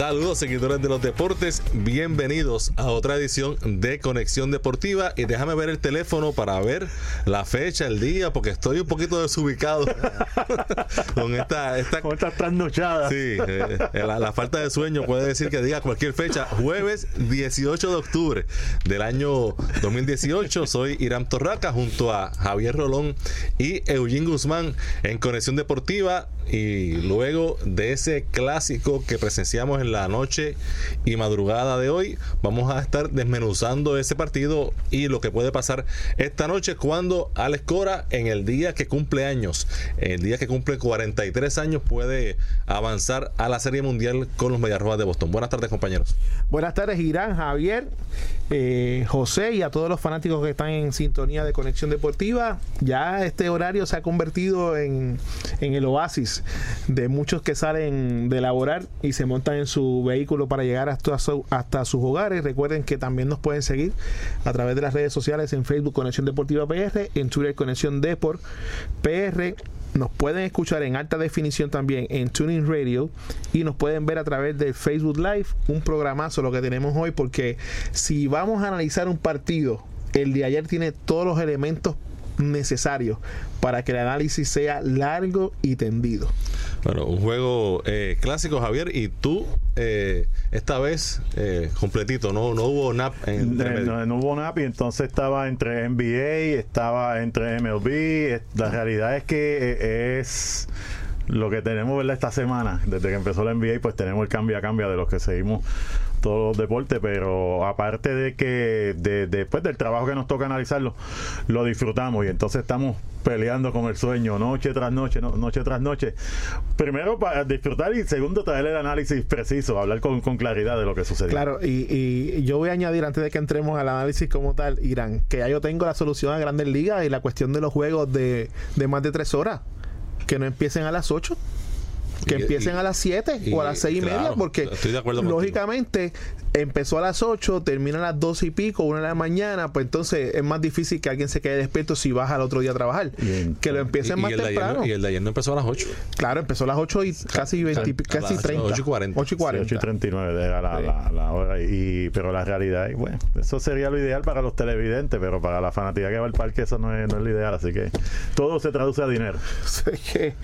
Saludos seguidores de los deportes, bienvenidos a otra edición de Conexión Deportiva y déjame ver el teléfono para ver la fecha, el día, porque estoy un poquito desubicado con esta, esta, con esta trasnochada. Sí, eh, la, la, falta de sueño puede decir que diga cualquier fecha, jueves 18 de octubre del año 2018. Soy Irán Torraca junto a Javier Rolón y Eugene Guzmán en Conexión Deportiva y luego de ese clásico que presenciamos en la noche y madrugada de hoy, vamos a estar desmenuzando ese partido y lo que puede pasar esta noche cuando Alex Cora en el día que cumple años, el día que cumple 43 años puede avanzar a la Serie Mundial con los Mediarrojas de Boston. Buenas tardes compañeros. Buenas tardes Irán, Javier, eh, José y a todos los fanáticos que están en sintonía de Conexión Deportiva. Ya este horario se ha convertido en, en el oasis de muchos que salen de laborar y se montan en su vehículo para llegar hasta, hasta sus hogares. Recuerden que también nos pueden seguir a través de las redes sociales en Facebook Conexión Deportiva PR, en Twitter Conexión Deport PR. Nos pueden escuchar en alta definición también en Tuning Radio y nos pueden ver a través de Facebook Live, un programazo lo que tenemos hoy, porque si vamos a analizar un partido, el de ayer tiene todos los elementos necesarios para que el análisis sea largo y tendido. Bueno, un juego eh, clásico, Javier, y tú eh, esta vez eh, completito, no, no hubo nap. En, no, no, hubo nap y entonces estaba entre NBA, estaba entre MLB. La realidad es que es lo que tenemos ¿verdad? esta semana, desde que empezó la NBA, pues tenemos el cambio a cambio de los que seguimos todos los deportes, pero aparte de que después del trabajo que nos toca analizarlo, lo disfrutamos y entonces estamos peleando con el sueño noche tras noche, noche tras noche. Primero para disfrutar y segundo traer el análisis preciso, hablar con, claridad de lo que sucedió. Claro, y, yo voy a añadir antes de que entremos al análisis como tal, Irán, que ya yo tengo la solución a Grandes Ligas y la cuestión de los juegos de, de más de tres horas que no empiecen a las 8 que empiecen a las 7 o a las 6 y media, porque lógicamente empezó a las 8, termina a las 12 y pico, una de la mañana, pues entonces es más difícil que alguien se quede despierto si vas al otro día a trabajar. que lo empiecen más temprano. y el de ayer no empezó a las 8. Claro, empezó a las 8 y casi 20, casi 30. 8 y 40. 8 y 40. 8 y 39 era la, la, la, hora. Y, pero la realidad, y bueno, eso sería lo ideal para los televidentes, pero para la fanática que va al parque eso no es, no es lo ideal. Así que todo se traduce a dinero. es, que,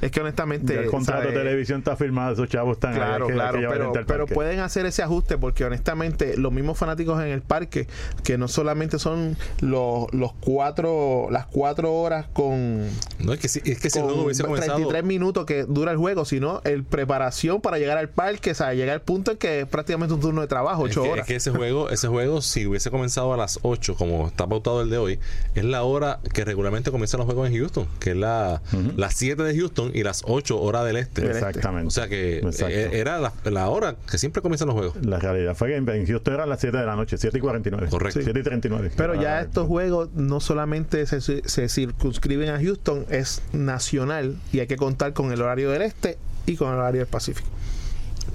es que honestamente... el contrato de televisión está firmado, esos chavos están claro, claro, pero, pero pueden hacer ese ajuste porque honestamente los mismos fanáticos en el parque, que no solamente son los, los cuatro, las cuatro horas con... No, es que si, es que si luego hubiese 33 minutos que dura el juego, sino el preparación para llegar al parque, o sea, llegar al punto en que es prácticamente un turno de trabajo, 8 horas. Es que ese juego, ese juego, si hubiese comenzado a las 8, como está pautado el de hoy, es la hora que regularmente comienzan los juegos en Houston, que es la, las 7 de Houston y las 8 horas del este. Exactamente. O sea que eh, era la, la, hora que siempre comienzan los juegos. La realidad fue que en Houston eran las 7 de la noche, 7 y 49. Correcto. 7 y 39. Pero ya estos juegos no solamente se, se circunscriben a Houston, es nacional y hay que contar con el horario del este y con el horario del Pacífico.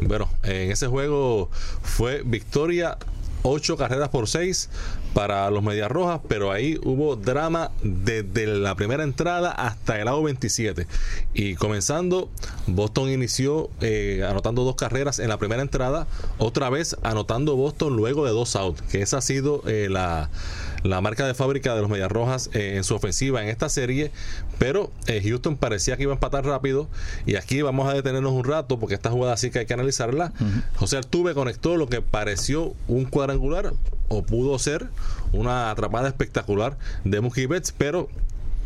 Bueno, en ese juego fue victoria 8 carreras por 6 para los Medias Rojas, pero ahí hubo drama desde la primera entrada hasta el lado 27. Y comenzando, Boston inició eh, anotando dos carreras en la primera entrada, otra vez anotando Boston luego de dos outs, que esa ha sido eh, la la marca de fábrica de los Medias Rojas eh, en su ofensiva en esta serie, pero eh, Houston parecía que iba a empatar rápido y aquí vamos a detenernos un rato porque esta jugada sí que hay que analizarla. José Altuve conectó lo que pareció un cuadrangular o pudo ser una atrapada espectacular de Mookie Betts, pero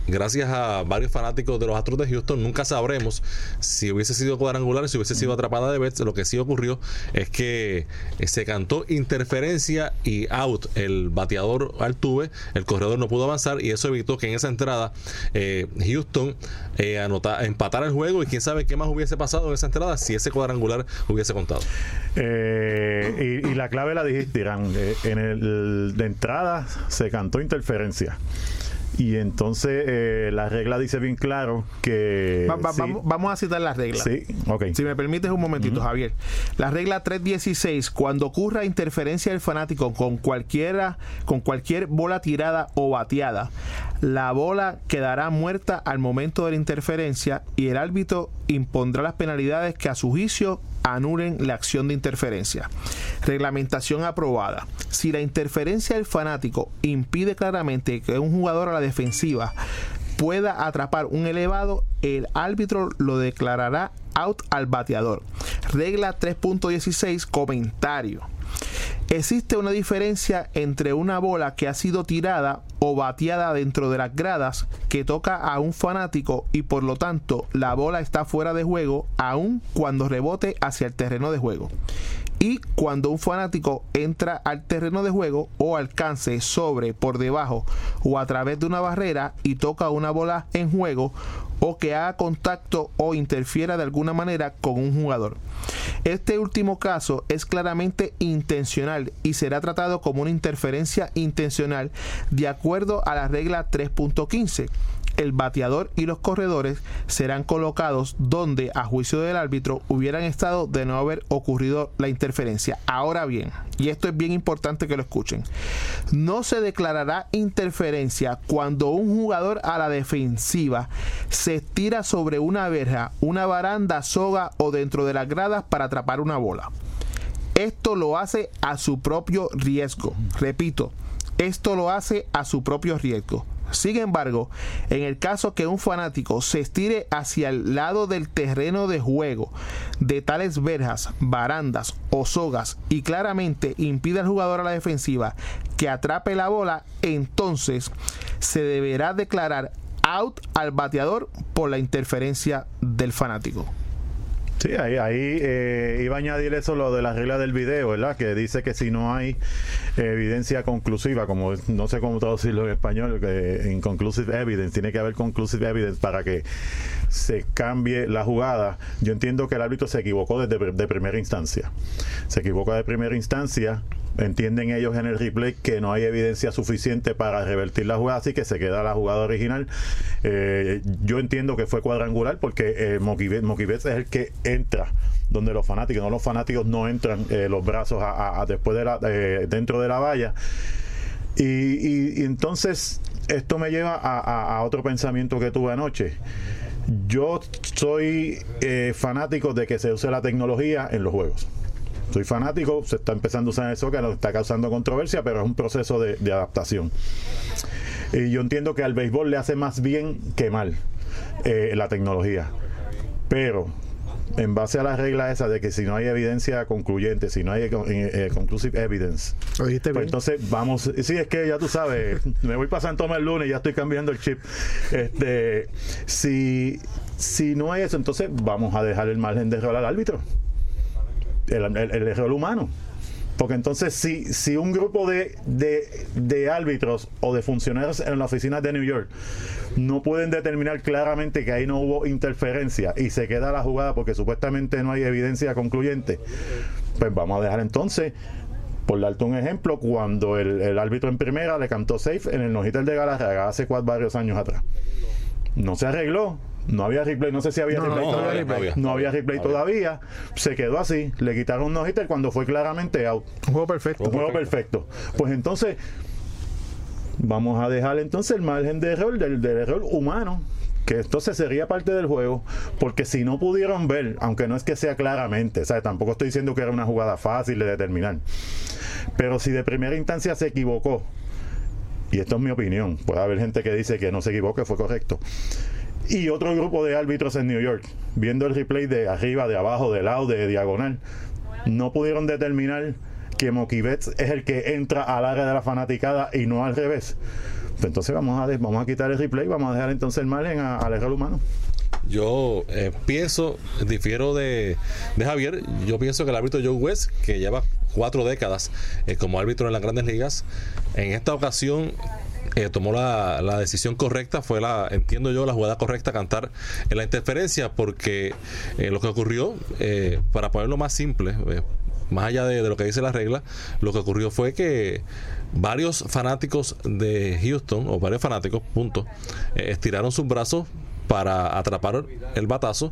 gracias a varios fanáticos de los Astros de Houston, nunca sabremos si hubiese sido cuadrangular, si hubiese sido atrapada de Betts. Lo que sí ocurrió es que eh, se cantó interferencia y out. El bateador Altuve, el corredor no pudo avanzar y eso evitó que en esa entrada eh, Houston eh, empatara el juego y quién sabe qué más hubiese pasado en esa entrada si ese cuadrangular hubiese contado. y, la clave la dijiste, Irán. en el de entrada se cantó interferencia Y entonces eh, la regla dice bien claro que... Va- va- sí. vamos, vamos a citar las reglas. Sí, ok. Si me permites un momentito, Javier. La regla 316, cuando ocurra interferencia del fanático con cualquiera, con cualquier bola tirada o bateada, la bola quedará muerta al momento de la interferencia y el árbitro impondrá las penalidades que a su juicio anulen la acción de interferencia. Reglamentación aprobada. Si la interferencia del fanático impide claramente que un jugador a la defensiva pueda atrapar un elevado, el árbitro lo declarará out al bateador. Regla 3.16, comentario. Existe una diferencia entre una bola que ha sido tirada o bateada dentro de las gradas que toca a un fanático y por lo tanto la bola está fuera de juego aun cuando rebote hacia el terreno de juego. Y cuando un fanático entra al terreno de juego o alcance sobre, por debajo o a través de una barrera y toca una bola en juego o que haga contacto o interfiera de alguna manera con un jugador. Este último caso es claramente intencional y será tratado como una interferencia intencional de acuerdo a la regla 3.15 el bateador y los corredores serán colocados donde, a juicio del árbitro, hubieran estado de no haber ocurrido la interferencia. Ahora bien, y esto es bien importante que lo escuchen, no se declarará interferencia cuando un jugador a la defensiva se tira sobre una verja, una baranda, soga o dentro de las gradas para atrapar una bola. Esto lo hace a su propio riesgo. Repito, esto lo hace a su propio riesgo. Sin embargo, en el caso que un fanático se estire hacia el lado del terreno de juego de tales verjas, barandas o sogas y claramente impide al jugador a la defensiva que atrape la bola, entonces se deberá declarar out al bateador por la interferencia del fanático. Sí, ahí, ahí eh, iba a añadir eso lo de la regla del video, ¿verdad? Que dice que si no hay evidencia conclusiva, como no sé cómo traducirlo en español, inconclusive evidence, tiene que haber conclusive evidence para que se cambie la jugada. Yo entiendo que el árbitro se equivocó desde de primera instancia. Se equivocó de primera instancia. Entienden ellos en el replay que no hay evidencia suficiente para revertir la jugada, así que se queda la jugada original. Eh, yo entiendo que fue cuadrangular porque eh, Betts es el que entra donde los fanáticos, no los fanáticos no entran eh, los brazos después de la, eh, dentro de la valla. Y, entonces esto me lleva a otro pensamiento que tuve anoche. Yo soy eh, fanático de que se use la tecnología en los juegos. Soy fanático, se está empezando a usar eso que nos está causando controversia, pero es un proceso de, de adaptación. Y yo entiendo que al béisbol le hace más bien que mal eh, la tecnología. Pero en base a la regla esa de que si no hay evidencia concluyente, si no hay eh, eh, conclusive evidence, pues entonces vamos, sí, es que ya tú sabes, me voy pasando toma el lunes y ya estoy cambiando el chip. Este, si, si no hay eso, entonces vamos a dejar el margen de error al árbitro. El, el- el error humano. Porque entonces, si, si un grupo de, de, árbitros o de funcionarios en la oficina de New York no pueden determinar claramente que ahí no hubo interferencia y se queda la jugada porque supuestamente no hay evidencia concluyente, pues vamos a dejar entonces, por darte un ejemplo, cuando el, el árbitro en primera le cantó safe en el no-hitter de Galarraga hace cuatro, varios años atrás. No se arregló. No había replay, no sé si había No, replay no todavía. había replay. No había replay No había. todavía. Se quedó así. Le quitaron un no-hitter cuando fue claramente out. Un juego perfecto. Un juego perfecto. Pues entonces, vamos a dejar entonces el margen de error del, del error humano. Que entonces sería parte del juego, porque si no pudieron ver, aunque no es que sea claramente, o sea, tampoco estoy diciendo que era una jugada fácil de determinar, pero si de primera instancia se equivocó, y esto es mi opinión, puede haber gente que dice que no se equivoque, fue correcto, y otro grupo de árbitros en New York, viendo el replay de arriba, de abajo, de lado, de diagonal, no pudieron determinar que Mookie Betts es el que entra al área de la fanaticada y no al revés. Entonces vamos a, vamos a quitar el replay, vamos a dejar entonces el margen al error humano. Yo eh, pienso, difiero de, de Javier, yo pienso que el árbitro Joe West, que lleva cuatro décadas eh, como árbitro en las grandes ligas, en esta ocasión eh, tomó la, la decisión correcta, fue la, entiendo yo, la jugada correcta cantar en la interferencia, porque eh, lo que ocurrió, eh, para ponerlo más simple, eh, más allá de, de lo que dice la regla, lo que ocurrió fue que varios fanáticos de Houston, o varios fanáticos, punto, eh, estiraron sus brazos para atrapar el batazo.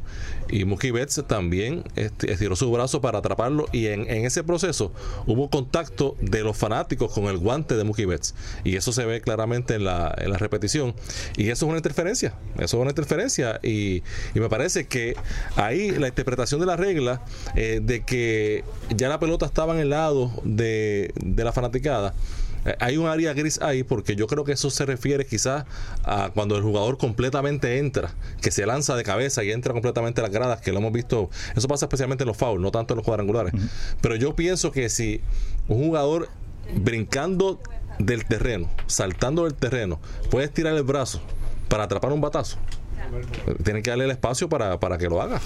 Y Mookie Betts también esti- estiró su brazo para atraparlo. Y en, en ese proceso hubo contacto de los fanáticos con el guante de Mookie Betts y eso se ve claramente en la, en la repetición. Y eso es una interferencia. Eso es una interferencia. Y, y me parece que ahí la interpretación de la regla eh, de que ya la pelota estaba en el lado de, de la fanaticada hay un área gris ahí porque yo creo que eso se refiere quizás a cuando el jugador completamente entra, que se lanza de cabeza y entra completamente a las gradas, que lo hemos visto, eso pasa especialmente en los fouls, no tanto en los cuadrangulares. Pero yo pienso que si un jugador brincando del terreno, saltando del terreno, puede estirar el brazo para atrapar un batazo, tiene que darle el espacio para, para que lo haga.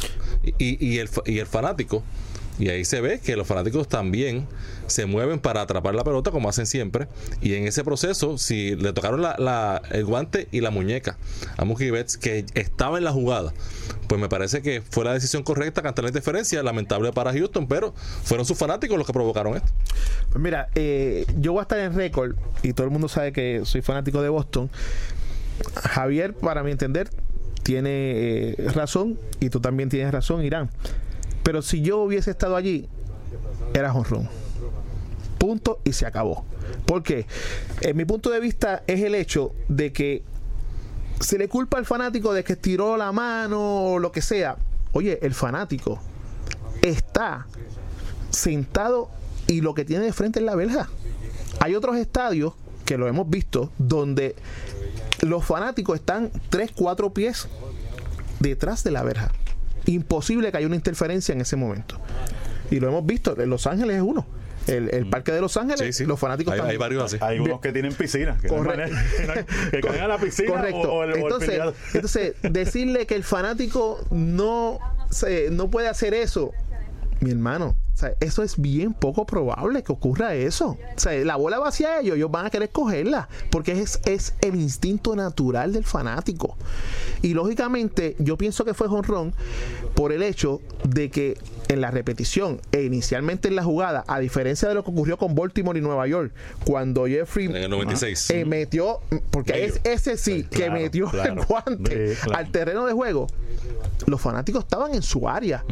Y, y- el, y el fanático, y ahí se ve que los fanáticos también se mueven para atrapar la pelota como hacen siempre. Y en ese proceso, si le tocaron la- el guante y la muñeca a Mookie Betts, que estaba en la jugada, pues me parece que fue la decisión correcta cantar la interferencia. Lamentable para Houston, pero fueron sus fanáticos los que provocaron esto. Pues mira, eh, yo voy a estar en récord y todo el mundo sabe que soy fanático de Boston. Javier, para mi entender, tiene eh, razón y tú también tienes razón, Irán. Pero si yo hubiese estado allí, era honrón. Punto y se acabó. Porque, en mi punto de vista, es el hecho de que se le culpa al fanático de que estiró la mano o lo que sea. Oye, el fanático está sentado y lo que tiene de frente es la verja. Hay otros estadios que lo hemos visto donde los fanáticos están 3, 4 pies detrás de la verja. Imposible que haya una interferencia en ese momento. Y lo hemos visto, en Los Ángeles es uno. El, el parque de Los Ángeles, Sí, sí. los fanáticos hay, hay varios así. Hay unos que tienen piscina. Que, Correcto. que, caen a la piscina Correcto. o, o el, o el entonces, entonces, decirle que el fanático no, se, no puede hacer eso, mi hermano, o sea, eso es bien poco probable que ocurra eso. O sea, la bola va hacia ellos, ellos van a querer cogerla, porque es, es el instinto natural del fanático. Y lógicamente, yo pienso que fue jonrón por el hecho de que en la repetición e inicialmente en la jugada, a diferencia de lo que ocurrió con Baltimore y Nueva York, cuando Jeffrey En el 96. eh, metió, porque es, ese sí, que claro, metió el claro. guante Sí, claro. al terreno de juego, los fanáticos estaban en su área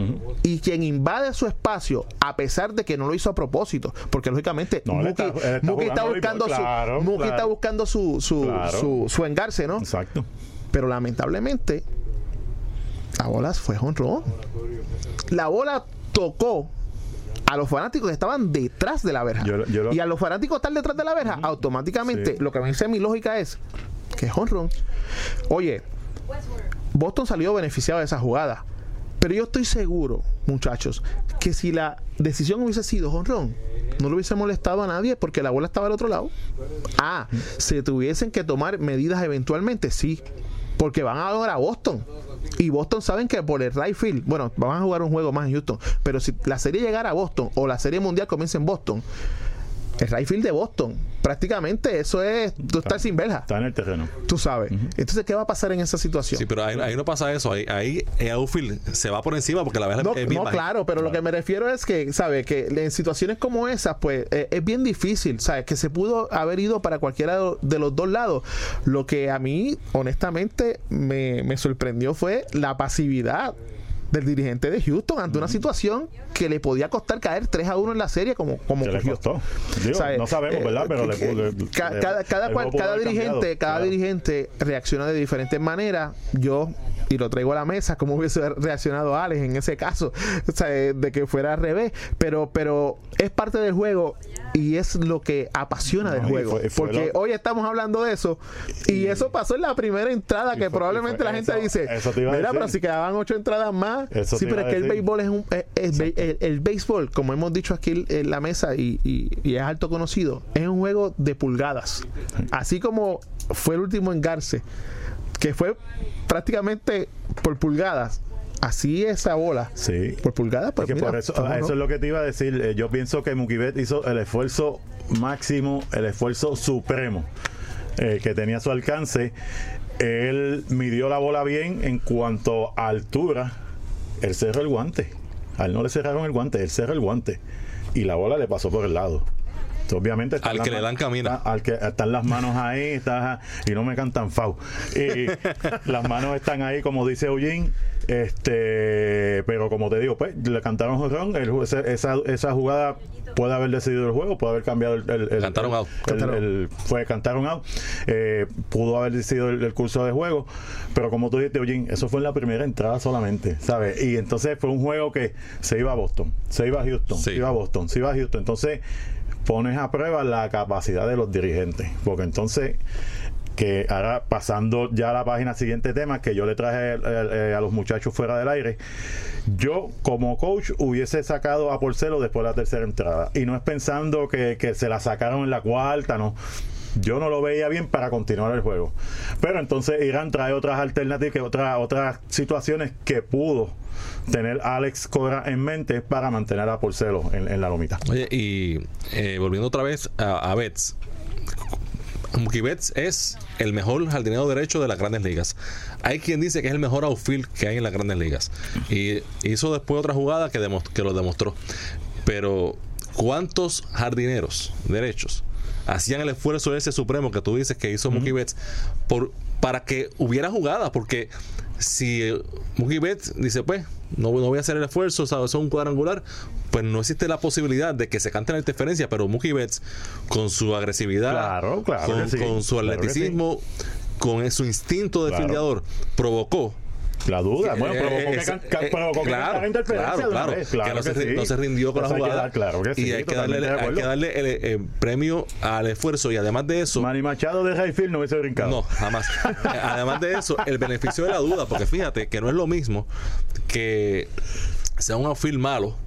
y quien invade su espacio, a pesar de que no lo hizo a propósito, porque lógicamente No, está- buscando claro, su claro. está buscando su su, Claro. su, su engarce, ¿no? Exacto. Pero lamentablemente la bola fue honrón. La bola tocó a los fanáticos que estaban detrás de la verja. Yo- yo lo- y a los fanáticos estar detrás de la verja, automáticamente Sí. lo que me dice mi lógica es que es honrón. Oye, Boston salió beneficiado de esa jugada. Pero yo estoy seguro, muchachos, que si la decisión hubiese sido honrón, no le hubiese molestado a nadie porque la bola estaba al otro lado. Ah, se tuviesen que tomar medidas eventualmente, sí. Porque van ahora a Boston. Y Boston saben que por el right field, bueno, van a jugar un juego más en Houston. Pero si la serie llegara a Boston o la serie mundial comienza en Boston, el right field de Boston, prácticamente eso es tú estás sin verja. Está en el terreno. Tú sabes. Entonces, ¿qué va a pasar en esa situación? Sí, pero ahí, ahí no pasa eso. Ahí, ahí el outfield se va por encima porque la verdad No, es bien no, claro, pero lo que me refiero es que, ¿sabe? Que en situaciones como esas, pues eh, es bien difícil, ¿sabes? Que se pudo haber ido para cualquiera de los dos lados. Lo que a mí, honestamente, me, me sorprendió fue la pasividad del dirigente de Houston ante una situación que le podía costar caer 3 a 1 en la serie como, como le costó. No sabemos, Eh, ¿verdad? Pero le le- ca- le- cada, cada cual- cada dirigente, cambiado, cada claro. dirigente reacciona de diferentes maneras. Yo y lo traigo a la mesa como hubiese reaccionado Alex en ese caso, o sea, eh, de que fuera al revés, pero pero es parte del juego y es lo que apasiona del No, juego, fue- fue porque lo- hoy estamos hablando de eso y, eso pasó en la primera entrada que fue- probablemente la gente eso- dice, eso te iba a mira, decir. pero si quedaban ocho entradas más, Eso sí, pero es que el béisbol es un es- es be- el, el béisbol, como hemos dicho aquí en la mesa y, y- y es alto conocido, es un juego de pulgadas. Así como fue el último engarce, que fue prácticamente por pulgadas. Así esa bola. Sí. Por pulgadas, pues mira, por eso, ¿cómo no? eso es lo que te iba a decir. Eh, Yo pienso que Mukibet hizo el esfuerzo máximo, el esfuerzo supremo eh, que tenía a su alcance. Él midió la bola bien en cuanto a altura. Él cerró el guante. A él no le cerraron el guante, él cerró el guante. y la bola le pasó por el lado. Obviamente al que le dan camina. al que están las manos ahí está, y no me cantan fau. Y las manos están ahí, como dice Eugene. Este, pero como te digo, pues le cantaron jorrón. esa, esa jugada puede haber decidido el juego, puede haber cambiado el. el, cantaron out. fue cantaron out. Eh, pudo haber decidido el, curso de juego. Pero como tú dijiste, Eugene, eso fue en la primera entrada solamente, ¿sabes? Y entonces fue un juego que se iba a Boston, se iba a Houston, se iba a Boston, se iba a Houston. Entonces pones a prueba la capacidad de los dirigentes. Porque entonces, que ahora pasando ya a la página siguiente tema que yo le traje eh, a los muchachos fuera del aire, yo como coach hubiese sacado a Porcelo después de la tercera entrada. Y no es pensando que, que se la sacaron en la cuarta, no yo no lo veía bien para continuar el juego. Pero entonces Irán trae otras alternativas, otras, otras situaciones que pudo tener Alex Cora en mente para mantener a Porcelo en, la lomita. Oye, y eh, volviendo otra vez a, a Betts. Es el mejor jardinero derecho de las grandes ligas. Hay quien dice que es el mejor outfield que hay en las grandes ligas. Y hizo después otra jugada que, que lo demostró. Pero, ¿cuántos jardineros derechos hacían el esfuerzo ese supremo que tú dices que hizo Mookie Betts por, para que hubiera jugada, porque si eh, Mookie Betts dice, pues, no, no, voy a hacer el esfuerzo, ¿sabes? es un cuadrangular, pues no existe la posibilidad de que se cante la interferencia, pero Mookie Betts, con su agresividad, con, su atleticismo, con su instinto de filiador, provocó la duda, bueno, provocó que, eh, provocó claro, que interferencia claro, claro, claro, que no, se, no se rindió con la jugada. claro que sí, y hay que darle, hay que darle el, el, premio al esfuerzo y además de eso. Manny Machado de Rayfield no hubiese brincado. No, jamás. además de eso, el beneficio de la duda, porque fíjate que no es lo mismo que sea un outfield malo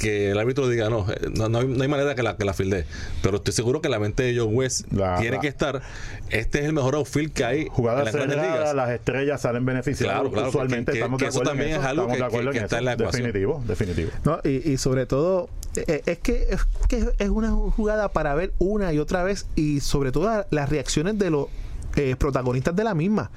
que el árbitro diga, no, eh, no, hay, manera que la, que la filde. Pero estoy seguro que la mente de John West tiene que estar. Este es el mejor outfield que hay Jugadas en las las estrellas salen beneficiadas. Claro, claro, Usualmente estamos de eso también es algo que, está en la ecuación. Definitivo, definitivo. No, y, y sobre todo, eh, es que, es que es una jugada para ver una y otra vez y sobre todo las reacciones de los eh, protagonistas de la misma.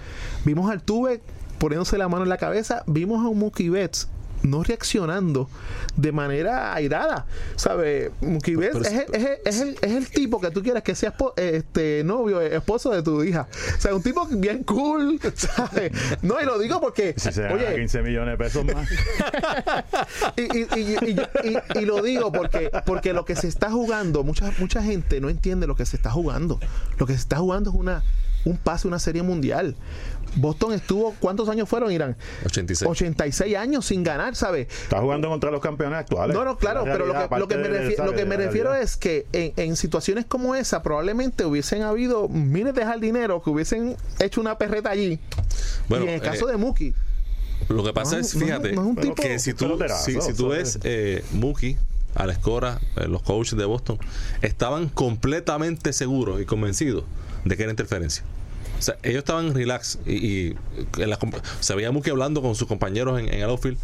Vimos al Tuve poniéndose la mano en la cabeza, vimos a un Mookie Betts no reaccionando de manera airada. ¿Sabes? es, es, el, es, el, tipo que tú quieres que sea este novio, esposo de tu hija. O sea, un tipo bien cool, ¿sabes? No, y lo digo porque. oye, 15 millones de pesos más. y, y, y, lo digo porque, porque lo que se está jugando, mucha, mucha gente no entiende lo que se está jugando. Lo que se está jugando es una un pase, una serie mundial. Boston estuvo, ¿cuántos años fueron, Irán? 86. 86 años sin ganar, ¿sabes? Está jugando contra los campeones actuales. No, no, claro, pero lo que, me, refiero, es que en, situaciones como esa probablemente hubiesen habido miles de jardineros que hubiesen hecho una perreta allí. Bueno, y en el caso eh, de Mookie. Lo que pasa es, fíjate, que si tú, si, tú ves eh, Mookie, Alex Cora, eh, los coaches de Boston, estaban completamente seguros y convencidos de que era interferencia. O sea, ellos estaban relax y, se veía hablando con sus compañeros en, el outfield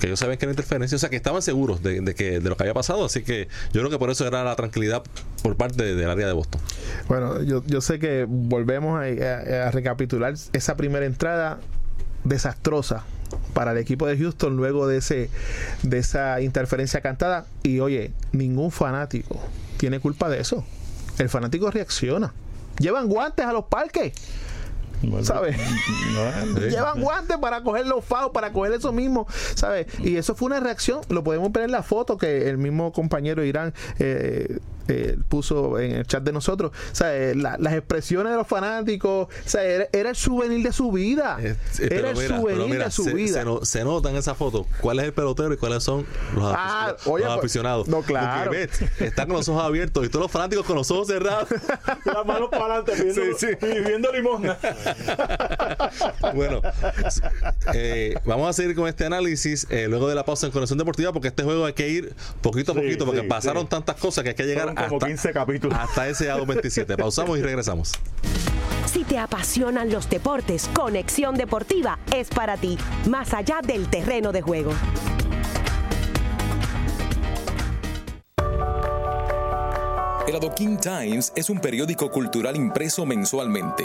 que ellos sabían que era interferencia, o sea que estaban seguros de, que, de lo que había pasado, así que yo creo que por eso era la tranquilidad por parte del área de Boston. Bueno, yo, yo sé que volvemos a, recapitular esa primera entrada desastrosa para el equipo de Houston luego de ese de esa interferencia cantada y oye, ningún fanático tiene culpa de eso. El fanático reacciona llevan guantes a los parques. ¿Sabes? Llevan guantes para coger los FAO, para coger eso mismo, ¿sabes? Y eso fue una reacción, lo podemos ver en la foto que el mismo compañero Irán eh, eh, puso en el chat de nosotros, ¿sabes? las expresiones de los fanáticos. Era, el souvenir de su vida. era el souvenir de su vida. Se, nota en esa foto cuál es el pelotero y cuáles son los, ah, pues, aficionados. No, claro. está con los ojos abiertos y todos los fanáticos con los ojos cerrados. las manos para adelante, viendo, sí, limón. bueno, eh, vamos a seguir con este análisis eh, luego de la pausa en Conexión Deportiva porque este juego hay que ir poquito a poquito porque pasaron tantas cosas que hay que llegar como hasta, 15 capítulos. Hasta ese a 27. Pausamos y regresamos. Si te apasionan los deportes, Conexión Deportiva es para ti, más allá del terreno de juego. El Adoquin Times es un periódico cultural impreso mensualmente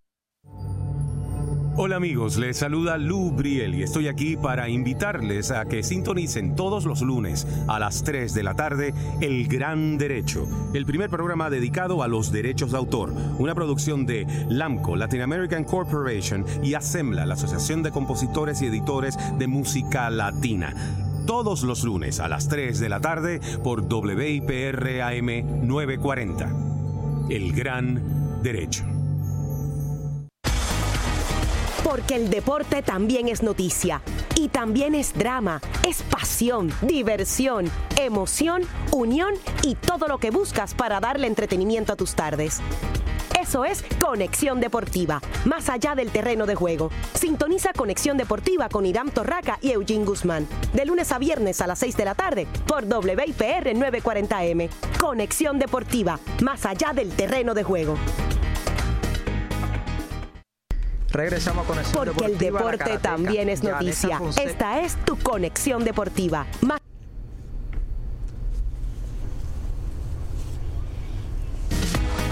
Hola amigos, les saluda Lou Briel y estoy aquí para invitarles a que sintonicen todos los lunes a las 3 de la tarde El Gran Derecho, el primer programa dedicado a los derechos de autor, una producción de LAMCO, Latin American Corporation y ASEMBLA, la Asociación de Compositores y Editores de Música Latina todos los lunes a las 3 de la tarde por WIPR AM 940. El Gran Derecho. Porque el deporte también es noticia. Y también es drama, es pasión, diversión, emoción, unión y todo lo que buscas para darle entretenimiento a tus tardes. Eso es Conexión Deportiva, más allá del terreno de juego. Sintoniza Conexión Deportiva con Irán Torraca y Eugene Guzmán, de lunes a viernes a las 6 de la tarde por WIPR 940M. Conexión Deportiva, más allá del terreno de juego. Regresamos a Conexión Porque el Deportiva, deporte también es noticia. Esta es tu conexión deportiva. Ma-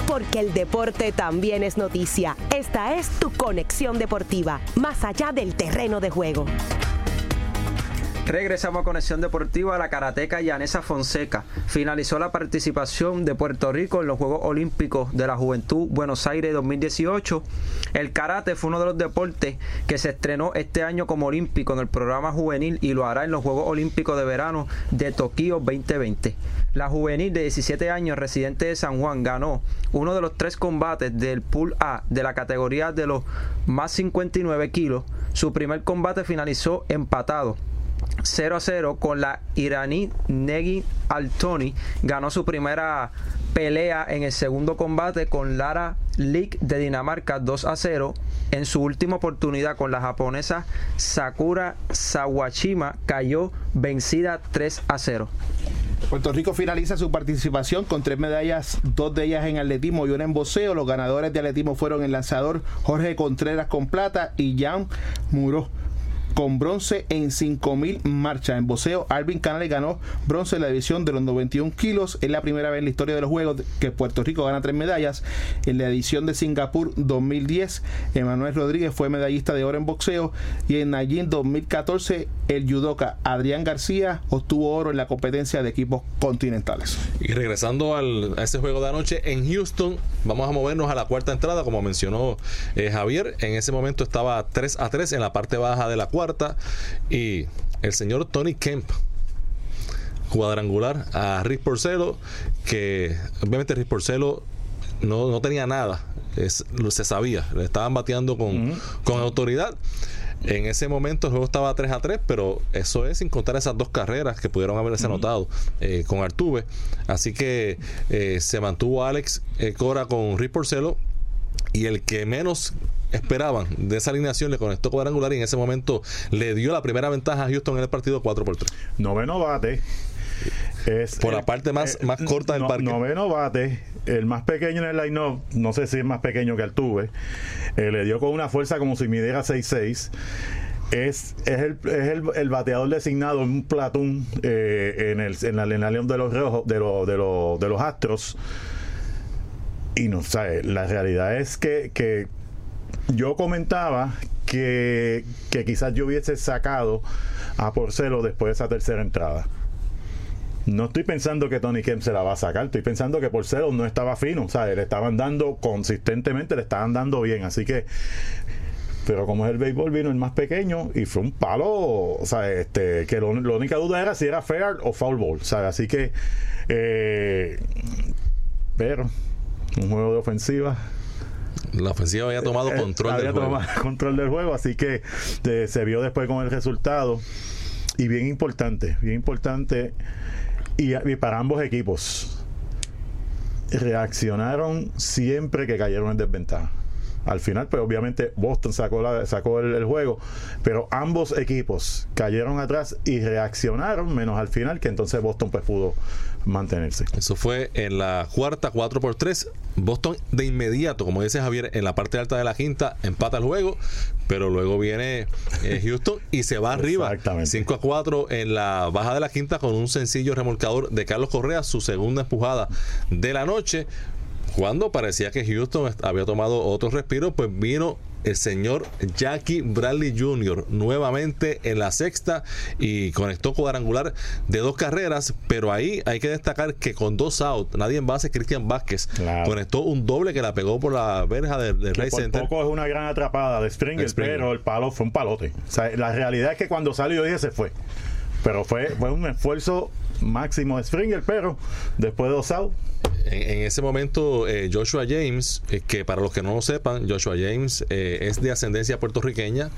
Porque el deporte también es noticia. Esta es tu conexión deportiva, más allá del terreno de juego. Regresamos a Conexión Deportiva. La karateca Yanesa Fonseca finalizó la participación de Puerto Rico en los Juegos Olímpicos de la Juventud Buenos Aires 2018. El karate fue uno de los deportes que se estrenó este año como olímpico en el programa juvenil y lo hará en los Juegos Olímpicos de Verano de Tokio 2020. La juvenil de 17 años residente de San Juan ganó uno de los tres combates del Pool A de la categoría de los más 59 kilos. Su primer combate finalizó empatado 0 a 0 con la iraní Negi Altoni. Ganó su primera pelea en el segundo combate con Lara Lik de Dinamarca 2 a 0. En su última oportunidad con la japonesa Sakura Sawashima cayó vencida 3 a 0. Puerto Rico finaliza su participación con tres medallas, dos de ellas en atletismo y una en boxeo. Los ganadores de atletismo fueron el lanzador Jorge Contreras con plata y Jan Muro con bronce en 5000 marchas. En boxeo, Alvin Canales ganó bronce en la división de los 91 kilos. Es la primera vez en la historia de los Juegos que Puerto Rico gana tres medallas. En la edición de Singapur 2010, Emanuel Rodríguez fue medallista de oro en boxeo. Y en Nanjing 2014, el judoka Adrián García obtuvo oro en la competencia de equipos continentales. Y regresando al, a ese juego de anoche en Houston, vamos a movernos a la cuarta entrada, como mencionó eh, Javier. En ese momento estaba 3 a 3 en la parte baja de la cuarta. Y el señor Tony Kemp cuadrangular a Rick Porcelo, que obviamente Rick Porcelo no, no tenía nada, es, se sabía, le estaban bateando con, con autoridad. En ese momento el juego estaba 3 a 3, pero eso es sin contar esas dos carreras que pudieron haberse anotado eh, con Artuve. Así que eh, se mantuvo Alex eh, Cora con Rick Porcelo y el que menos esperaban de esa alineación le conectó cuadrangular y en ese momento le dio la primera ventaja a Houston en el partido 4 por 3. Noveno bate. Es Por la el- parte más- más corta del parque. Noveno bate. El más pequeño en el line-up, no sé si es más pequeño que Altuve, eh, le dio con una fuerza como si midiera 6'6". Es, es, el, es el, el bateador designado en un platón eh, en, el, en la alineación de los rojos, de, los de, los de los astros. Y no sé, la realidad es que, que yo comentaba que, que quizás yo hubiese sacado a Porcelo después de esa tercera entrada. No estoy pensando que Tony Kemp se la va a sacar, estoy pensando que Porcelo no estaba fino, o sea, le estaban dando consistentemente, le estaban dando bien, así que pero como es el béisbol, vino el más pequeño y fue un palo, o sea, este, que lo- la única duda era si era fair o foul ball, ¿sabes? Así que, eh, pero, un juego de ofensiva. La ofensiva había tomado Eh, control había del juego. tomado control del juego, así que eh, se vio después con el resultado. Y bien importante, bien importante, y, y para ambos equipos, reaccionaron siempre que cayeron en desventaja. Al final, pues obviamente Boston sacó, la, sacó el, el juego, pero ambos equipos cayeron atrás y reaccionaron, menos al final, que entonces Boston pues pudo mantenerse. Eso fue en la cuarta, 4 por 3. Boston de inmediato, como dice Javier, en la parte alta de la quinta empata el juego, pero luego viene eh, Houston y se va arriba. Exactamente. 5 a 4 en la baja de la quinta con un sencillo remolcador de Carlos Correa, su segunda empujada de la noche. Cuando parecía que Houston había tomado otro respiro, pues vino el señor Jackie Bradley Jr. nuevamente en la sexta y conectó cuadrangular de dos carreras, pero ahí hay que destacar que con dos outs, nadie en base, Cristian Vázquez Claro. conectó un doble que la pegó por la verja del, del Ray por Center. poco es una gran atrapada de Springer, Springer. pero el palo fue un palote. O sea, la realidad es que cuando salió dije se fue. Pero fue, fue un esfuerzo máximo de Springer, pero después de dos outs, En, en ese momento, eh, Joshua James, eh, que para los que no lo sepan, Joshua James eh, es de ascendencia puertorriqueña,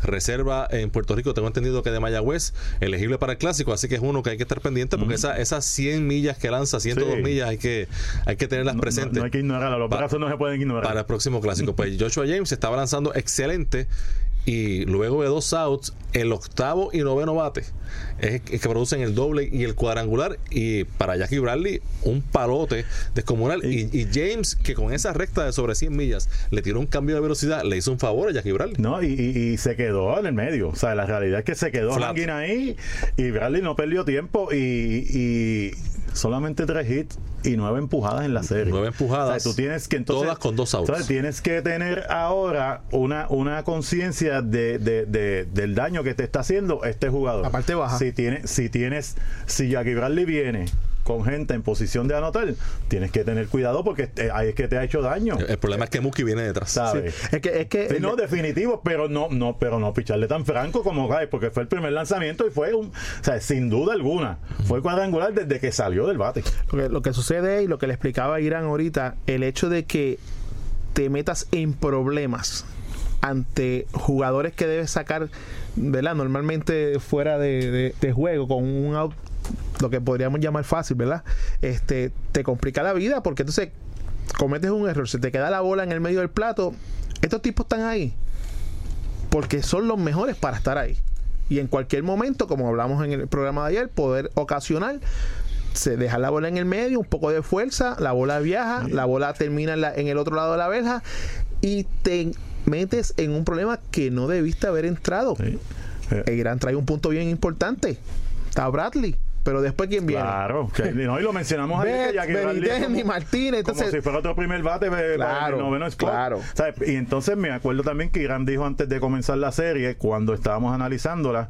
reserva en Puerto Rico, tengo entendido que de Mayagüez, elegible para el clásico, así que es uno que hay que estar pendiente porque esa- esas 100 millas que lanza, 102 Sí. millas, hay que, hay que tenerlas no, presentes. no hay que ignorarla. Los brazos no se pueden ignorar. para el próximo clásico. Pues Joshua James estaba lanzando excelente y luego de dos outs, el octavo y noveno bate es que producen el doble y el cuadrangular. Y para Jackie Bradley, un palote descomunal. Y, y James, que con esa recta de sobre 100 millas le tiró un cambio de velocidad, le hizo un favor a Jackie Bradley. No, y, y- se quedó en el medio. O sea, la realidad es que se quedó Flat. Ahí y Bradley no perdió tiempo y solamente tres hits y nueve empujadas en la serie. Nueve empujadas, O sea, tú tienes que entonces, todas con dos outs. Tienes que tener ahora una, una conciencia de, de- de- del daño que te está haciendo este jugador. La parte baja. Si tienes, si tienes, si Jackie Bradley viene con gente en posición de anotar, tienes que tener cuidado porque eh, ahí es que te ha hecho daño. El problema es que Mookie viene detrás. ¿Sabes? Es que, es que Sí, no, definitivo, pero no, no, pero no picharle tan franco como Guy, porque fue el primer lanzamiento y fue un, o sea, sin duda alguna, fue cuadrangular desde que salió del bate. lo que, lo que sucede y lo que le explicaba a Irán ahorita, el hecho de que te metas en problemas ante jugadores que debes sacar, ¿verdad? Normalmente fuera de, de- de juego con un out, lo que podríamos llamar fácil, ¿verdad? Este, te complica la vida porque entonces cometes un error, se te queda la bola en el medio del plato. Estos tipos están ahí porque son los mejores para estar ahí. Y en cualquier momento, como hablamos en el programa de ayer, poder ocasional se deja la bola en el medio, un poco de fuerza, la bola viaja, la bola termina en, la- en el otro lado de la verja y te metes en un problema que no debiste haber entrado. Sí. Eh, El Irán trae un punto bien importante. Está Bradley, pero después quién viene. Claro, que- no, y lo mencionamos ayer que como- Martínez, como si fuera otro primer bate eh, Claro, el noveno spot. claro. ¿Sabes? Y entonces me acuerdo también que Irán dijo antes de comenzar la serie, cuando estábamos analizándola,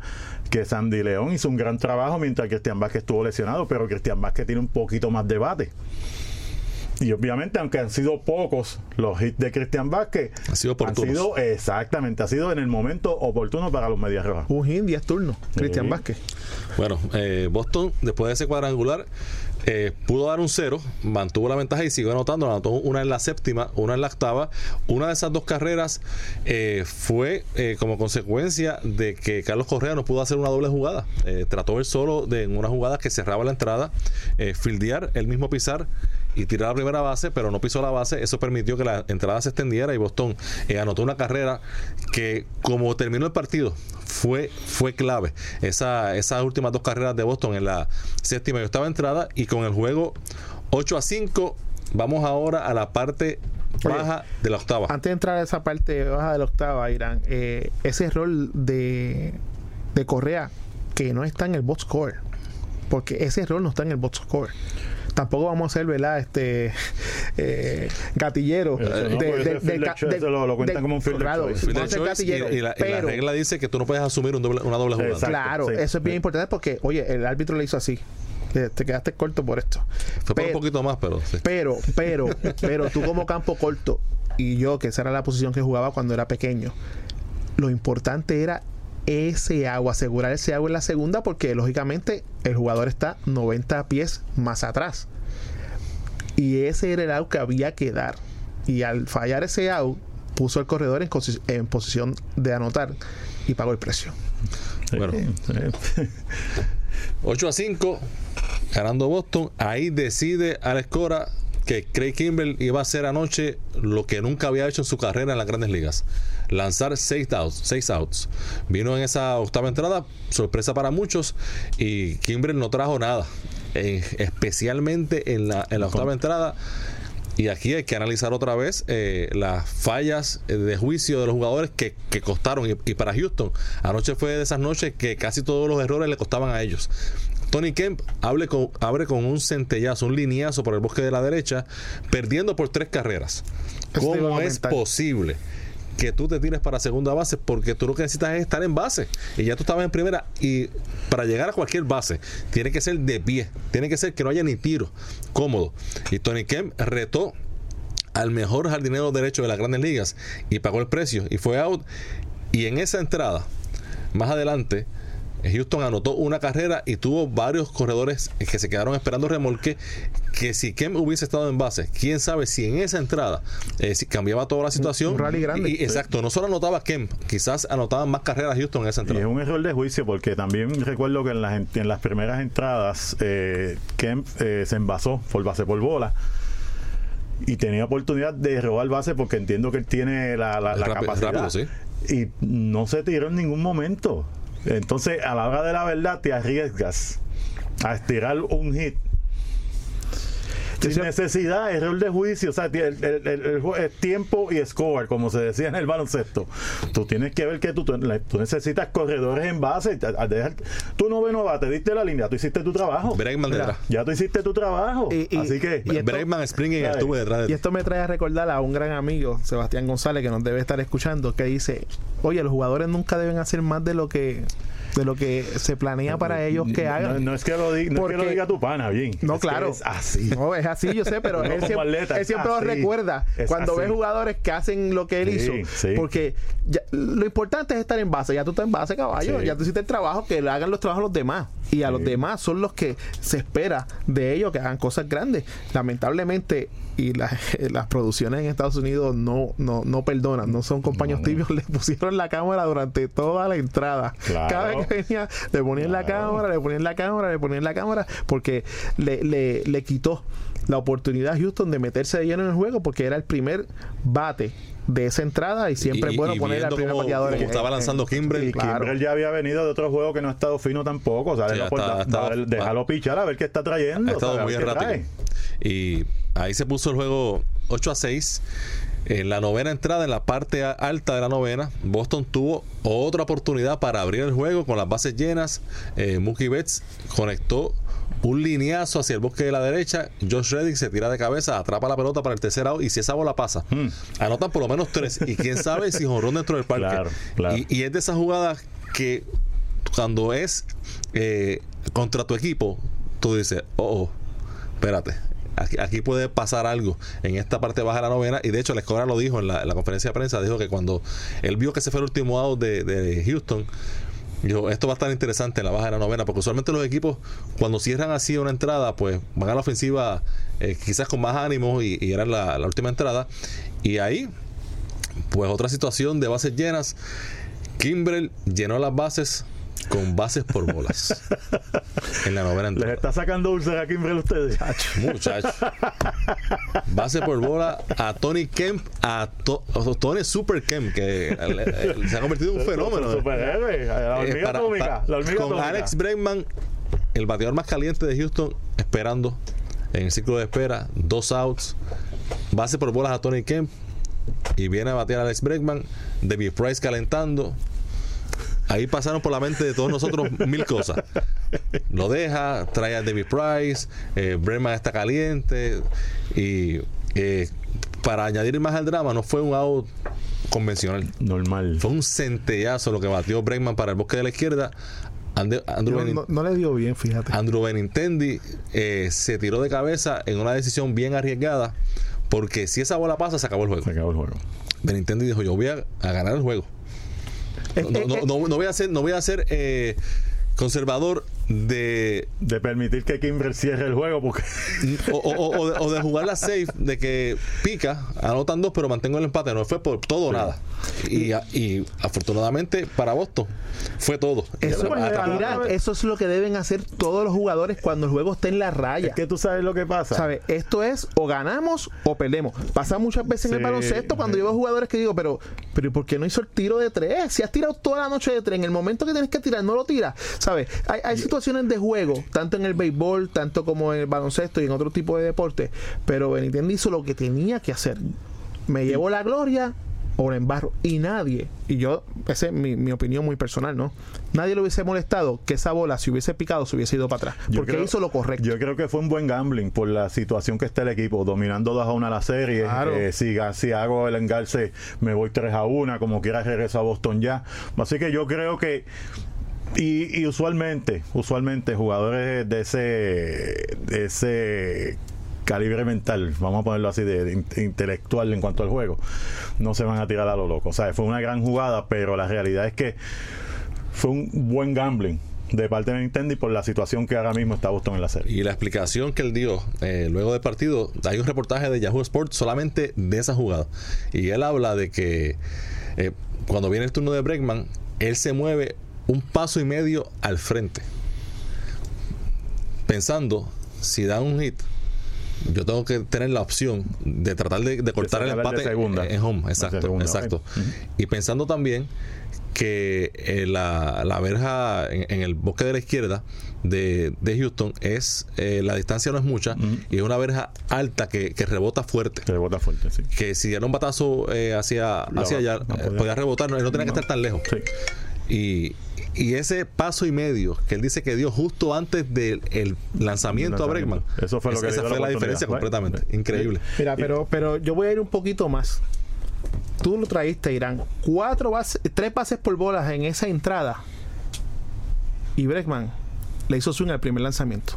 que Sandy León hizo un gran trabajo mientras Cristian Vázquez estuvo lesionado, pero Cristian Vázquez tiene un poquito más de bate. Y obviamente, aunque han sido pocos los hits de Cristian Vázquez, Han sido oportunos. sido exactamente, ha sido en el momento oportuno para los Medias Rojas. Un hit, 10 turnos. Cristian Sí. Vázquez. Bueno, eh, Boston, después de ese cuadrangular, eh, pudo dar un cero, mantuvo la ventaja y siguió anotando. Anotó una en la séptima, una en la octava. Una de esas dos carreras eh, fue eh, como consecuencia de que Carlos Correa no pudo hacer una doble jugada. Eh, trató él solo de en una jugada que cerraba la entrada, eh, fildear, el mismo pisar y tirar la primera base, pero no pisó la base. Eso permitió que la entrada se extendiera y Boston eh, anotó una carrera que, como terminó el partido, fue, fue clave. Esa, esas últimas dos carreras de Boston en la séptima y octava entrada y con el juego 8 a 5, vamos ahora a la parte Oye, baja de la octava. Antes de entrar a esa parte baja de la octava, Irán, eh, ese error de, de Correa que no está en el box score, porque ese error no está en el box score. Tampoco vamos a ser, ¿verdad? Este eh, gatillero. Eso no, porque ese field choice se lo- lo cuentan como un field claro, choice. Y, la, y la pero- regla dice que tú no puedes asumir un doble- una doble jugada. Exacto. Claro, sí, eso es bien sí. importante porque, oye, el árbitro le hizo así. Te, te quedaste corto por esto. Fue por un poquito más, pero sí. Pero, pero, pero tú como campo corto y yo, que esa era la posición que jugaba cuando era pequeño, lo importante era ese agua, asegurar ese agua en la segunda, porque lógicamente el jugador está 90 pies más atrás. Y ese era el out que había que dar. Y al fallar ese out, puso el corredor en, en posición de anotar y pagó el precio. Bueno, 8 a 5, ganando Boston. Ahí decide Alex Cora que Craig Kimbrell iba a hacer anoche lo que nunca había hecho en su carrera en las grandes ligas. Lanzar seis outs, seis outs. Vino en esa octava entrada, sorpresa para muchos, y Kimbrell no trajo nada. Eh, especialmente en la, en la octava entrada. Y aquí hay que analizar otra vez eh, las fallas de juicio de los jugadores que, que costaron. Y, y, para Houston, anoche fue de esas noches que casi todos los errores le costaban a ellos. Tony Kemp abre con, abre con un centellazo, un lineazo por el bosque de la derecha, perdiendo por tres carreras. ¿Cómo es posible? Que tú te tires para segunda base porque tú lo que necesitas es estar en base y ya tú estabas en primera y para llegar a cualquier base tiene que ser de pie, tiene que ser que no haya ni tiro, cómodo. Y Tony Kemp retó al mejor jardinero derecho de las grandes ligas y pagó el precio y fue out. Y en esa entrada, más adelante, Houston anotó una carrera y tuvo varios corredores que se quedaron esperando remolque. Que si Kem hubiese estado en base, quién sabe si en esa entrada eh, si cambiaba toda la situación. Un rally grande. Y, exacto, no solo anotaba Kem, quizás anotaban más carreras Houston en esa entrada. Y es un error de juicio porque también recuerdo que en las, en las primeras entradas eh, Kemp eh, se envasó por base por bola y tenía oportunidad de robar base porque entiendo que él tiene la, la, la Rápido- capacidad. rápido, sí. Y no se tiró en ningún momento. Entonces, a la hora de la verdad, te arriesgas a estirar un hit. Sin sé- necesidad, error de juicio, o sea, el, el- el- tiempo y score, como se decía en el baloncesto. Tú tienes que ver que tú, tú, tú necesitas corredores en base. a- a dejar- tú no no te diste la línea, tú hiciste tu trabajo. Bregman detrás. Ya tú hiciste tu trabajo. Y- y- Así que, y esto- Bregman Springer ¿sabes? estuvo detrás de Y esto me trae a recordar a un gran amigo, Sebastián González, que nos debe estar escuchando, que dice, oye, los jugadores nunca deben hacer más de lo que de lo que se planea para ellos que hagan. no es que lo, di- no es que Porque- lo diga tu pana, bien. No, Es claro. es así. No, es así, yo sé, pero No él siempre, él siempre lo recuerda cuando ve jugadores que hacen lo que él Sí, hizo. sí. Porque ya- lo importante es estar en base. Ya tú estás en base, caballo. Sí. Ya tú hiciste el trabajo, que le hagan los trabajos a los demás. Y a los demás son los que se espera de ellos que hagan cosas grandes. Lamentablemente, y la- las producciones en Estados Unidos no, no, no perdonan, no son compañeros tibios. Le pusieron la cámara durante toda la entrada. Claro. Cada vez que venía, le ponían la cámara, le ponían la cámara, le ponían la cámara, porque le, le, le quitó la oportunidad a Houston de meterse de lleno en el juego porque era el primer bate de esa entrada y siempre Y- es bueno y poner al primer cómo- bateador. cómo en- estaba en- lanzando Kimbrel. Y Claro. Kimbrel ya había venido de otro juego que no ha estado fino tampoco. O sea, Sí, déjalo pichar a ver qué está trayendo. Ha estado muy errático. Y ahí se puso el juego 8 a 6. En la novena entrada, en la parte alta de la novena, Boston tuvo otra oportunidad para abrir el juego con las bases llenas. Eh, Mookie Betts conectó un lineazo hacia el bosque de la derecha. Josh Reddick se tira de cabeza, atrapa la pelota para el tercer out. Y si esa bola pasa, Hmm. anotan por lo menos tres. Y quién sabe si jonrón dentro del parque. Claro, claro. Y, y es de esas jugadas que cuando es eh, contra tu equipo, tú dices, oh, oh, espérate. Aquí, puede pasar algo en esta parte baja de la novena. Y de hecho, la escuela lo dijo en la, en la conferencia de prensa. Dijo que cuando él vio que ese fue el último out de, de Houston, dijo: Esto va a estar interesante en la baja de la novena. Porque usualmente los equipos, cuando cierran así una entrada, pues van a la ofensiva eh, quizás con más ánimo. Y, y era la, la última entrada. Y ahí, pues otra situación de bases llenas. Kimbrel llenó las bases con bases por bolas en la novena Les entrada. está sacando dulces a Kimbrel ustedes. Muchacho. Base por bola a Tony Kemp, a To- a Tony Super Kemp, que eh, eh, se ha convertido en un fenómeno. Superhéroe. La Eh, hormiga para- atómica. para- La hormiga con atómica. Alex Bregman, el bateador más caliente de Houston, esperando en el ciclo de espera, dos outs, base por bolas a Tony Kemp y viene a batear a Alex Bregman, David Price calentando. Ahí pasaron por la mente de todos nosotros mil cosas. Lo deja, trae a David Price, eh, está caliente y eh, para añadir más al drama no fue un out convencional. Normal. Fue un centellazo lo que batió Bregman para el bosque de la izquierda. Andrew, No, Benin- no- no le dio bien, fíjate. Andrew Benintendi eh, se tiró de cabeza en una decisión bien arriesgada porque si esa bola pasa se acabó el juego. Se acabó el juego. Benintendi dijo yo voy a, a ganar el juego no, no, no, no voy a ser, no voy a ser eh, conservador de de permitir que Kimber cierre el juego porque o, o- o de, o de jugar la safe de que pica anotan dos pero mantengo el empate no fue por todo o nada y, y afortunadamente para Boston fue todo Eso, mira, eso es lo que deben hacer todos los jugadores cuando el juego esté en la raya. es que tú sabes lo que pasa. ¿Sabes? Esto es o ganamos o perdemos. Pasa muchas veces en el Sí, baloncesto cuando sí. yo veo jugadores que digo, pero, pero ¿y ¿por qué no hizo el tiro de tres? Si has tirado toda la noche de tres, en el momento que tienes que tirar, no lo tiras. ¿Sabes? Hay, hay situaciones de juego, tanto en el béisbol, tanto como en el baloncesto y en otro tipo de deporte. Pero Benintendi hizo lo que tenía que hacer. Me llevo la gloria o la embarro. Y nadie, y yo, esa es mi, mi opinión muy personal, ¿no? Nadie le hubiese molestado que esa bola, si hubiese picado, se hubiese ido para atrás. Yo porque creo- hizo lo correcto. Yo creo que fue un buen gambling por la situación que está el equipo, dominando 2 a 1 la serie. Claro. Eh, si hago el engarce, me voy 3 a 1, como quiera regreso a Boston ya. Así que yo creo que. Y, usualmente, usualmente jugadores de ese, de ese calibre mental, vamos a ponerlo así, de, de in- intelectual en cuanto al juego, no se van a tirar a lo loco. O sea, fue una gran jugada, pero la realidad es que fue un buen gambling de parte de Nintendo y por la situación que ahora mismo está Boston en la serie. Y la explicación que él dio eh, luego del partido, hay un reportaje de Yahoo Sports solamente de esa jugada. Y él habla de que eh, cuando viene el turno de Bregman, él se mueve un paso y medio al frente. Pensando, si da un hit, yo tengo que tener la opción de tratar de, de cortar el empate segunda. en home. Exacto, segunda, exacto. Y pensando también que eh, la, la verja en, en el bosque de la izquierda de, de Houston es eh, la distancia no es mucha y es una verja alta que, que rebota fuerte. Que rebota fuerte, sí. Que si era un batazo eh, hacia, hacia allá, eh, podía- rebotar, no, no tenía que estar tan lejos. Sí. Y, y ese paso y medio que él dice que dio justo antes del el lanzamiento a Bregman. Eso fue lo esa- que le esa dio la fue la diferencia completamente. Increíble. Mira, pero, pero yo voy a ir un poquito más. Tú lo traíste, Irán. Cuatro bases, tres pases por bolas en esa entrada. Y Breckman le hizo swing al primer lanzamiento.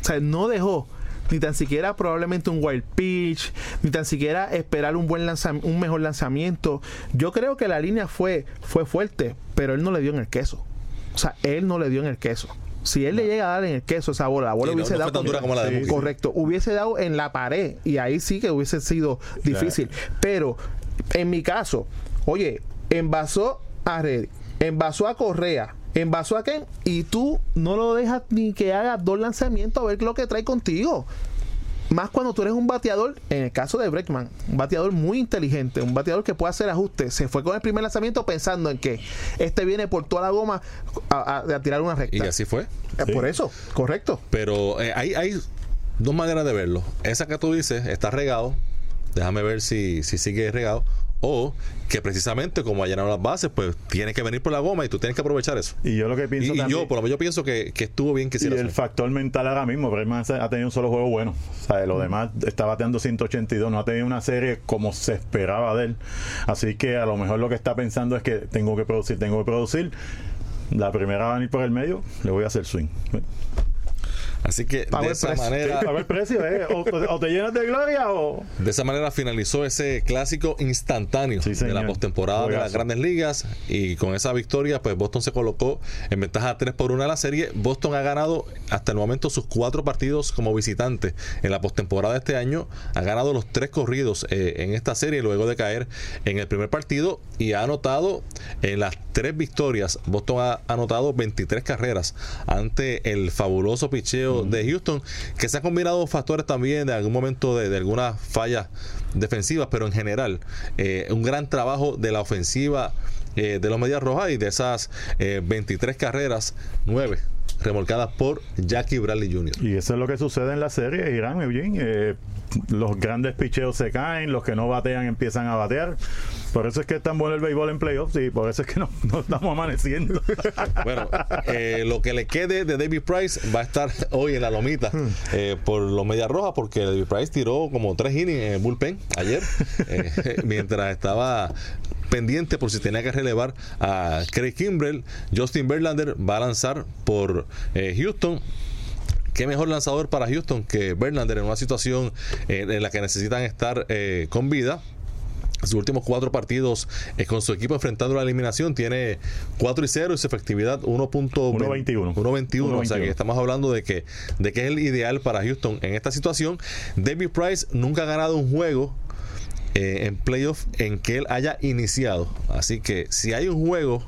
O sea, no dejó ni tan siquiera probablemente un wild pitch, ni tan siquiera esperar un buen lanzam- un mejor lanzamiento. Yo creo que la línea fue, fue fuerte, pero él no le dio en el queso. O sea, él no le dio en el queso. Si él le llega a dar en el queso esa bola, la bola Sí, hubiese no dado dura como la de. Correcto, hubiese dado en la pared y ahí sí que hubiese sido difícil. Pero en mi caso, oye, envasó a Reddy, envasó a Correa, envasó a Ken y tú no lo dejas ni que haga dos lanzamientos a ver lo que trae contigo. Más cuando tú eres un bateador, en el caso de Breckman, un bateador muy inteligente, un bateador que puede hacer ajustes. Se fue con el primer lanzamiento pensando en que este viene por toda la goma a, a- a tirar una recta. Y así fue. Eh, Por eso, correcto. Pero eh, hay, hay dos maneras de verlo. Esa que tú dices está regado. Déjame ver si, si sigue regado. O que precisamente como allanaron las bases, pues tiene que venir por la goma y tú tienes que aprovechar eso. Y yo lo que Y, pienso y también- yo, por lo menos, yo pienso que, que estuvo bien que Y hiciera el eso. factor mental ahora mismo, Bregman ha tenido un solo juego bueno. O sea, Mm. lo demás está bateando 182, no ha tenido una serie como se esperaba de él. Así que a lo mejor lo que está pensando es que tengo que producir, tengo que producir. La primera va a venir por el medio, le voy a hacer swing. Así que Pago de el esa precio. manera, A ver precio, ¿eh? O, o te llenas de gloria o... de esa manera finalizó ese clásico instantáneo Sí, de la postemporada de las. Grandes Ligas y con esa victoria, pues Boston se colocó en ventaja 3 por 1 de la serie. Boston ha ganado hasta el momento sus cuatro partidos como visitante en la postemporada de este año. Ha ganado los tres corridos eh, en esta serie luego de caer en el primer partido y ha anotado en las tres victorias. Boston ha anotado 23 carreras ante el fabuloso picheo de Houston, que se han combinado factores también de algún momento de, de algunas fallas defensivas, pero en general, eh, un gran trabajo de la ofensiva eh, de los Medias Rojas y de esas eh, 23 carreras, 9 remolcadas por Jackie Bradley Jr. Y eso es lo que sucede en la serie, Irán, Eugene. Eh, los grandes picheos se caen, los que no batean empiezan a batear. Por eso es que es tan bueno el béisbol en playoffs y por eso es que no, no estamos amaneciendo. Bueno, eh, lo que le quede de David Price va a estar hoy en la lomita eh, por los Medias Rojas, porque David Price tiró como tres innings en el bullpen ayer, mientras estaba pendiente por si tenía que relevar a Craig Kimbrell. Justin Verlander va a lanzar por eh, Houston. Qué mejor lanzador para Houston que Verlander en una situación eh, en la que necesitan estar eh, con vida. sus últimos cuatro partidos eh, con su equipo enfrentando la eliminación tiene 4 y 0 y su efectividad 1.21. 1.21. O sea que estamos hablando de que, de que es el ideal para Houston en esta situación. David Price nunca ha ganado un juego eh, en playoff en que él haya iniciado. Así que si hay un juego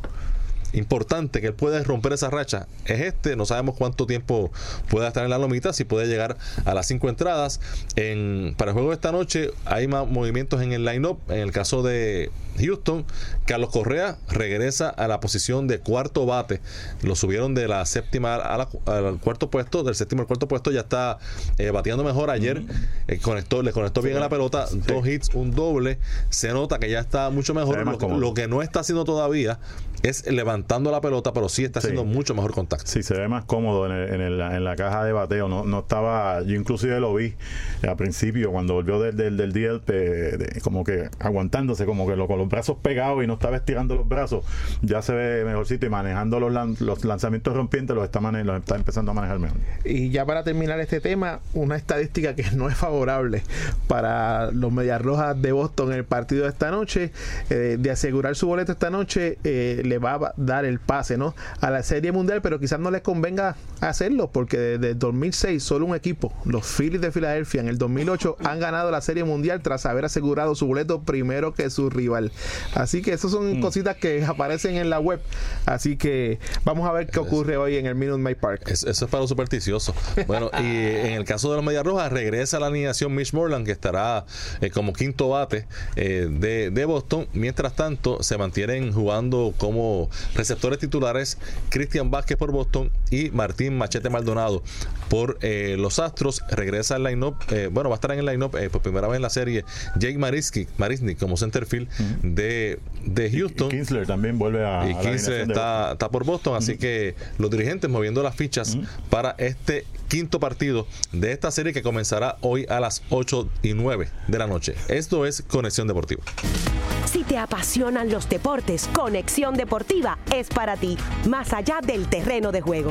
importante que él pueda romper esa racha es este. No sabemos cuánto tiempo pueda estar en la lomita, si puede llegar a las cinco entradas. En, para el juego de esta noche hay más movimientos en el line-up. En el caso de Houston, Carlos Correa regresa a la posición de cuarto bate. Lo subieron de la séptima al cuarto puesto, del séptimo al cuarto puesto. Ya está eh, bateando mejor. Ayer eh, conectó, le conectó bien a la pelota, dos hits, un doble. Se nota que ya está mucho mejor. lo que no está haciendo todavía es levantando la pelota, pero sí está haciendo mucho mejor contacto. Sí, se ve más cómodo en, en, la caja de bateo. No, no estaba, yo inclusive lo vi al principio cuando volvió del, del, del DL, como que aguantándose, como que lo, con los brazos pegados y no estaba estirando los brazos. Ya se ve mejorcito y manejando los, los lanzamientos rompientes los está, los está empezando a manejar mejor. Y ya para terminar este tema, una estadística que no es favorable para los Medias Rojas de Boston en el partido de esta noche, eh, de asegurar su boleto esta noche. Eh, le va a dar el pase ¿no? a la Serie Mundial, pero quizás no les convenga hacerlo porque desde 2006 solo un equipo, los Phillies de Filadelfia, en el 2008 han ganado la Serie Mundial tras haber asegurado su boleto primero que su rival. Así que esas son mm. cositas que aparecen en la web. Así que vamos a ver qué ocurre hoy en el Minute Maid Park. Eso, es para los supersticiosos. Bueno, y en el caso de los Medias Rojas, regresa la alineación Mitch Morland, que estará eh, como quinto bate eh, de, de Boston. Mientras tanto, se mantienen jugando como receptores titulares Cristian Vázquez por Boston y Martín Machete Maldonado por eh, los Astros. Regresa al line-up, eh, bueno, va a estar en el line-up eh, por primera vez en la serie Jake Marisky, Marisny como centerfield de, de Houston. Y Kinsler también vuelve a. Y Kinsler está, está, por Boston, así que los dirigentes moviendo las fichas para este quinto partido de esta serie que comenzará hoy a las 8 y 9 de la noche. Esto es Conexión Deportiva. Si te apasionan los deportes, Conexión Deportiva es para ti, más allá del terreno de juego.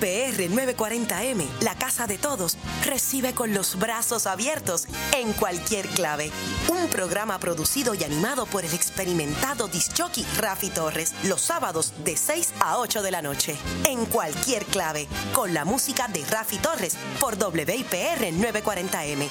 WIPR 940M, la casa de todos, recibe con los brazos abiertos en cualquier clave. Un programa producido y animado por el experimentado disjockey Rafi Torres, los sábados de 6 a 8 de la noche. En cualquier clave, con la música de Rafi Torres por WIPR 940M.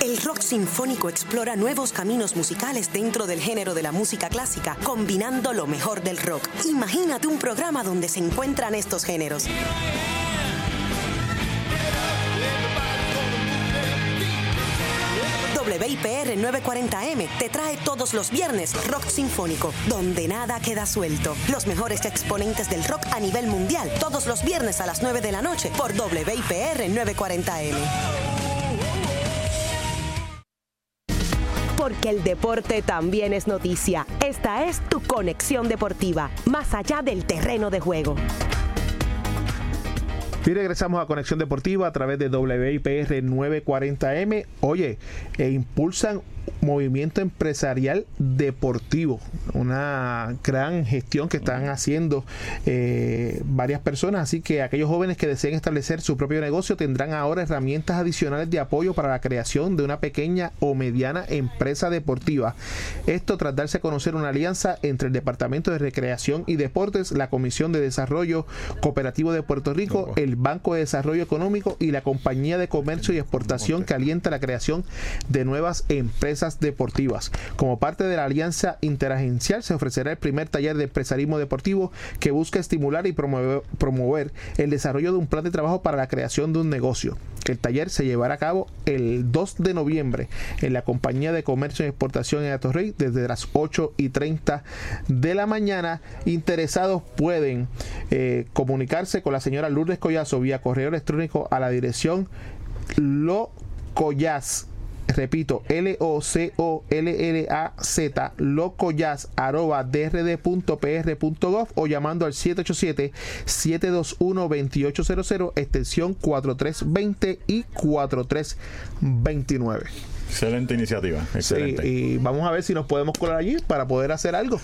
El rock sinfónico explora nuevos caminos musicales dentro del género de la música clásica, combinando lo mejor del rock. Imagínate un programa donde se encuentran estos géneros. WIPR 940M te trae todos los viernes Rock Sinfónico, donde nada queda suelto. Los mejores exponentes del rock a nivel mundial, todos los viernes a las 9 de la noche por WIPR 940M. Porque el deporte también es noticia. Esta es tu conexión deportiva, más allá del terreno de juego. Y regresamos a Conexión Deportiva a través de WIPR 940M. Oye, e impulsan movimiento empresarial deportivo, una gran gestión que están haciendo eh, varias personas, así que aquellos jóvenes que deseen establecer su propio negocio tendrán ahora herramientas adicionales de apoyo para la creación de una pequeña o mediana empresa deportiva. Esto tras darse a conocer una alianza entre el Departamento de Recreación y Deportes, la Comisión de Desarrollo Cooperativo de Puerto Rico, el Banco de Desarrollo Económico y la Compañía de Comercio y Exportación que alienta la creación de nuevas empresas deportivas. Como parte de la alianza interagencial se ofrecerá el primer taller de empresarismo deportivo que busca estimular y promover, promover el desarrollo de un plan de trabajo para la creación de un negocio. El taller se llevará a cabo el 2 de noviembre en la Compañía de Comercio y Exportación en Atorrey desde las 8 y 30 de la mañana. Interesados pueden eh, comunicarse con la señora Lourdes Collazo vía correo electrónico a la dirección locoyaz repito, L-O-C-O-L-L-A-Z, o llamando al 787-721-2800, extensión 4320 y 4329. Excelente iniciativa. Excelente. y vamos a ver si nos podemos colar allí para poder hacer algo.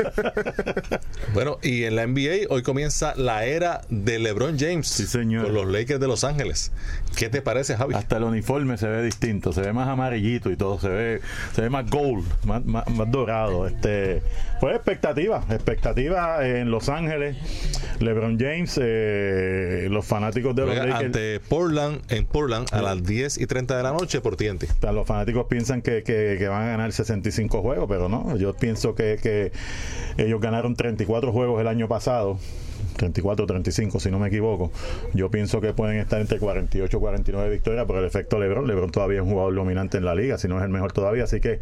bueno, y en la NBA hoy comienza la era de LeBron James sí, señor. con los Lakers de Los Ángeles. ¿Qué te parece, Javi? Hasta el uniforme se ve distinto, se ve más amarillito y todo, se ve, se ve más gold, más, más, más dorado. Este, pues expectativa, expectativa en Los Ángeles. LeBron James, eh, los fanáticos de los Lakers. ante Portland, en Portland, a las 10 y 30 de la noche por TNT. Los fanáticos piensan que, que- que van a ganar 65 juegos, pero no. Yo pienso que, que ellos ganaron 34 juegos el año pasado. 34 35 si no me equivoco yo pienso que pueden estar entre 48 y 49 victorias por el efecto LeBron LeBron todavía es un jugador dominante en la liga si no es el mejor todavía así que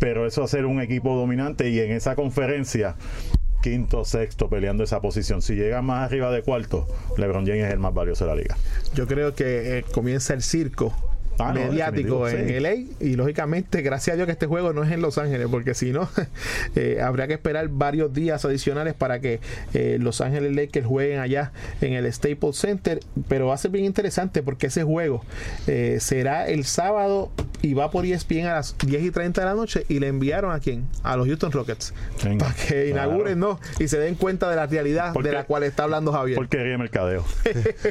pero eso hacer un equipo dominante y en esa conferencia quinto, sexto peleando esa posición si llega más arriba de cuarto LeBron James es el más valioso de la liga Yo creo que eh, comienza el circo Ah, no, mediático en sí. LA y lógicamente gracias a Dios que este juego no es en Los Ángeles porque si no eh, habría que esperar varios días adicionales para que eh, Los Ángeles Lakers jueguen allá en el Staples Center. Pero va a ser bien interesante porque ese juego eh, será el sábado y va por ESPN a las 10 y 30 de la noche. Y le enviaron a quién a los Houston Rockets. Venga, para que claro. inauguren no y se den cuenta de la realidad ¿Por de la cual está hablando Javier. Porquería de mercadeo.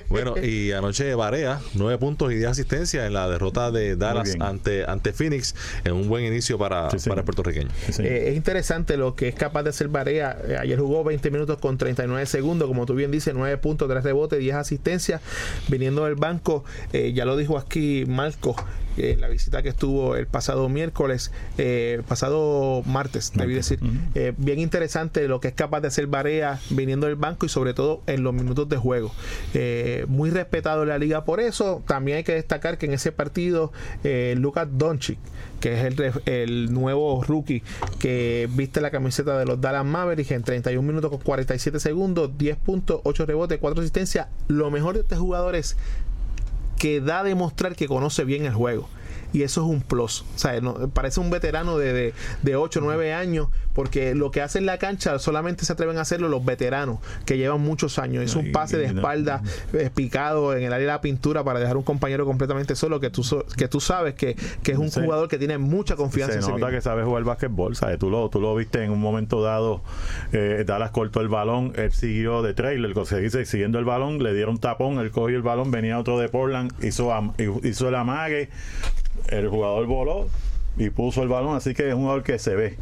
Bueno, y anoche Barea, 9 puntos y 10 asistencias en la derrota de Dallas ante, ante Phoenix, en un buen inicio para, Sí, para el puertorriqueño. Sí. Eh, es interesante lo que es capaz de hacer Barea. Eh, ayer jugó 20 minutos con 39 segundos, como tú bien dices, 9 puntos, 3 rebotes, 10 asistencias. Viniendo del banco, eh, ya lo dijo aquí Marco eh, en la visita que estuvo el pasado miércoles, eh, pasado martes, debí decir. Eh, bien interesante lo que es capaz de hacer Barea viniendo del banco y sobre todo en los minutos de juego. Eh, muy respetado en la liga por eso. También hay que destacar que en ese partido eh, Lucas Doncic, que es el nuevo rookie que viste la camiseta de los Dallas Mavericks en 31 minutos con 47 segundos, 10 puntos, 8 rebotes, 4 asistencias. Lo mejor de este jugador es que da a demostrar que conoce bien el juego. Y eso es un plus. O sea, no- parece un veterano de, de, de 8 o 9 años, porque lo que hace en la cancha solamente se atreven a hacerlo los veteranos, que llevan muchos años. Es un pase de espalda eh, picado en el área de la pintura para dejar un compañero completamente solo, que tú, so- que tú sabes que, que es un Sí. jugador que tiene mucha confianza se en sí nota mismo. que sabe jugar básquetbol, ¿sabes? Tú lo, tú lo viste en un momento dado, eh, Dallas cortó el balón, él siguió de trailer, se dice, siguiendo el balón, le dieron tapón, él cogió el balón, venía otro de Portland, hizo, hizo el amague, el jugador voló y puso el balón, así que es un jugador que se ve.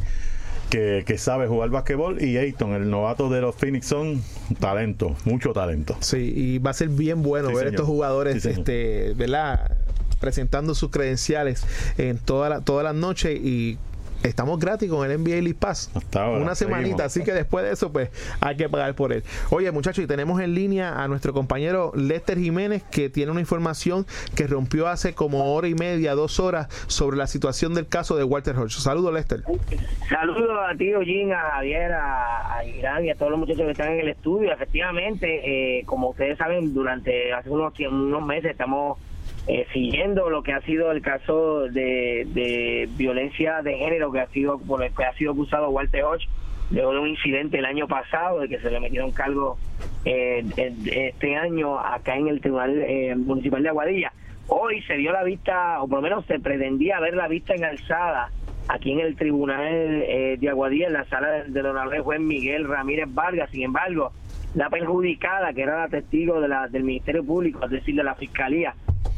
Que, que sabe jugar básquetbol y Ayton, el novato de los Phoenix son talento, mucho talento. Sí, y va a ser bien bueno Sí, ver señor. estos jugadores, Sí, este, ¿verdad? Presentando sus credenciales en toda la, todas las noches y estamos gratis con el NBA League Pass. Hasta ahora, Una semanita, seguimos. así que después de eso, pues hay que pagar por él. Oye, muchachos, y tenemos en línea a nuestro compañero Lester Jiménez, que tiene una información que rompió hace como hora y media, dos horas, sobre la situación del caso de Walter Hodge. Saludos, Lester. Saludos a ti, Jim, a Javier, a, a Irán y a todos los muchachos que están en el estudio. Efectivamente, eh, como ustedes saben, durante hace unos, unos meses estamos eh, siguiendo lo que ha sido el caso de, de violencia de género que ha sido por el que ha sido acusado Walter Hodge de un incidente el año pasado de que se le metieron cargos eh, este año acá en el Tribunal eh, Municipal de Aguadilla. Hoy se dio la vista, o por lo menos se pretendía ver la vista en alzada aquí en el tribunal eh, de Aguadilla, en la sala del de honorable juez Miguel Ramírez Vargas. Sin embargo, la perjudicada, que era la testigo de la, del Ministerio Público, es decir, de la Fiscalía,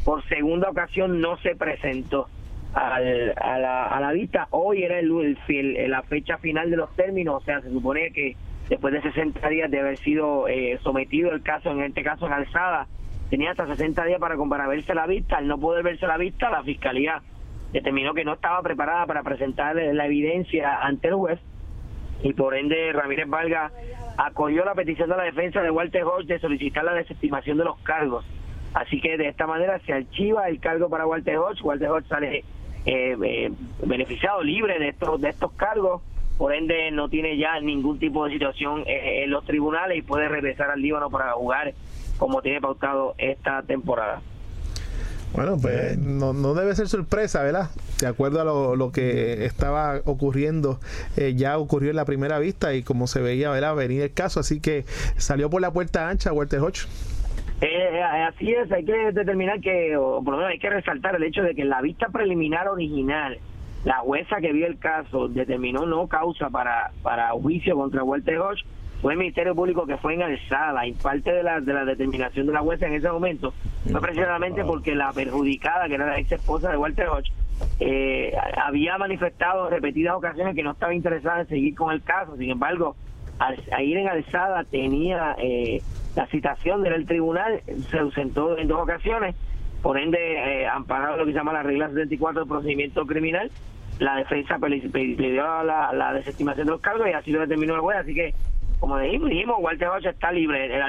por segunda ocasión no se presentó al, a, la, a la vista. Hoy era el, el, la fecha final de los términos, o sea, se supone que después de 60 días de haber sido eh, sometido el caso, en este caso en alzada, tenía hasta 60 días para, para verse la vista. Al no poder verse la vista, la Fiscalía determinó que no estaba preparada para presentar la evidencia ante el juez y por ende Ramírez Valga acogió la petición de la defensa de Walter Hodge de solicitar la desestimación de los cargos. Así que de esta manera se archiva el cargo para Walter Hodge. Walter Hodge sale eh, eh, beneficiado, libre de estos, de estos cargos. Por ende no tiene ya ningún tipo de situación eh, en los tribunales y puede regresar al Líbano para jugar como tiene pautado esta temporada. Bueno, pues no, no debe ser sorpresa, ¿verdad? De acuerdo a lo, que estaba ocurriendo, eh, ya ocurrió en la primera vista y como se veía, ¿verdad? Venir el caso, así que salió por la puerta ancha Walter Hodge. Eh, así es, hay que determinar que, o por lo menos hay que resaltar el hecho de que en la vista preliminar original, la jueza que vio el caso determinó no causa para, para juicio contra Walter Hodge fue el Ministerio Público que fue en alzada y parte de la, de la determinación de la jueza en ese momento fue precisamente porque la perjudicada, que era la ex esposa de Walter Hodge, eh, había manifestado en repetidas ocasiones que no estaba interesada en seguir con el caso. Sin embargo, al, ir en alzada tenía eh, la citación del tribunal, se ausentó en dos ocasiones, por ende, eh, amparado lo que se llama la regla 74 del procedimiento criminal, la defensa dio la, la, desestimación de los cargos y así lo determinó el juez. Así que como dijimos, dijimos Walter está libre.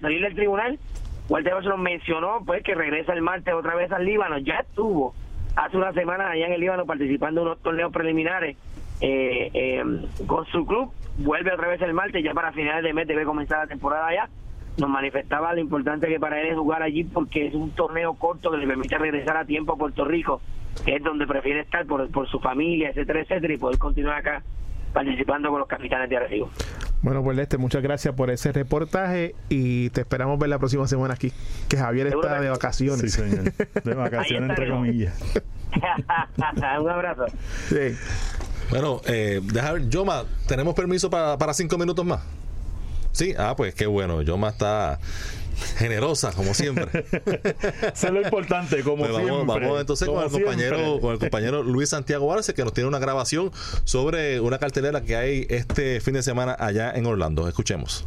Salir del tribunal, Walter nos mencionó pues que regresa el martes otra vez al Líbano. Ya estuvo hace una semana allá en el Líbano participando en unos torneos preliminares eh, eh, con su club, vuelve otra vez el martes, ya para finales de mes debe comenzar la temporada ya. Nos manifestaba lo importante que para él es jugar allí porque es un torneo corto que le permite regresar a tiempo a Puerto Rico, que es donde prefiere estar por, por su familia, etcétera, etcétera, y poder continuar acá participando con los capitanes de Arecibo. Bueno, pues Leste, muchas gracias por ese reportaje y te esperamos ver la próxima semana aquí, que Javier está de vacaciones. Sí, señor. De vacaciones, entre comillas. un abrazo. Sí. Bueno, eh, deja ver, Yoma, ¿tenemos permiso para, para cinco minutos más? Sí, ah, pues qué bueno, Yoma está generosa como siempre. Eso es lo importante, como Pues vamos, siempre. vamos entonces con el compañero, con el compañero Luis Santiago Arce que nos tiene una grabación sobre una cartelera que hay este fin de semana allá en Orlando. Escuchemos.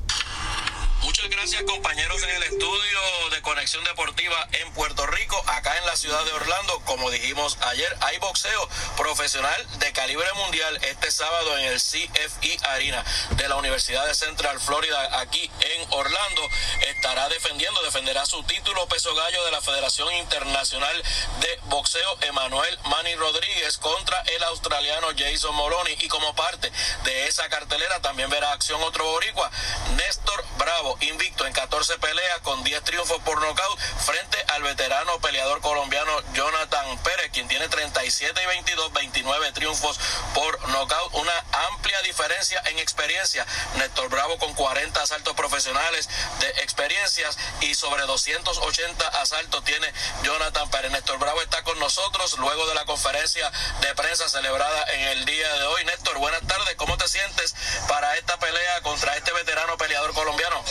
Gracias compañeros en el estudio de Conexión Deportiva en Puerto Rico, acá en la ciudad de Orlando. Como dijimos ayer, hay boxeo profesional de calibre mundial este sábado en el CFE Arena de la Universidad de Central Florida, aquí en Orlando. Estará defendiendo, defenderá su título peso gallo de la Federación Internacional de Boxeo, Emanuel Manny Rodríguez contra el australiano Jason Moloney. Y como parte de esa cartelera también verá acción otro boricua, Néstor Bravo, invicto en 14 peleas con 10 triunfos por nocaut frente al veterano peleador colombiano Jonathan Pérez, quien tiene 37 y 22, 29 triunfos por nocaut, una amplia diferencia en experiencia. Néstor Bravo con 40 asaltos profesionales de experiencias y sobre 280 asaltos tiene Jonathan Pérez. Néstor Bravo está con nosotros luego de la conferencia de prensa celebrada en el día de hoy. Néstor, buenas tardes. ¿Cómo te sientes para esta pelea contra este veterano peleador colombiano?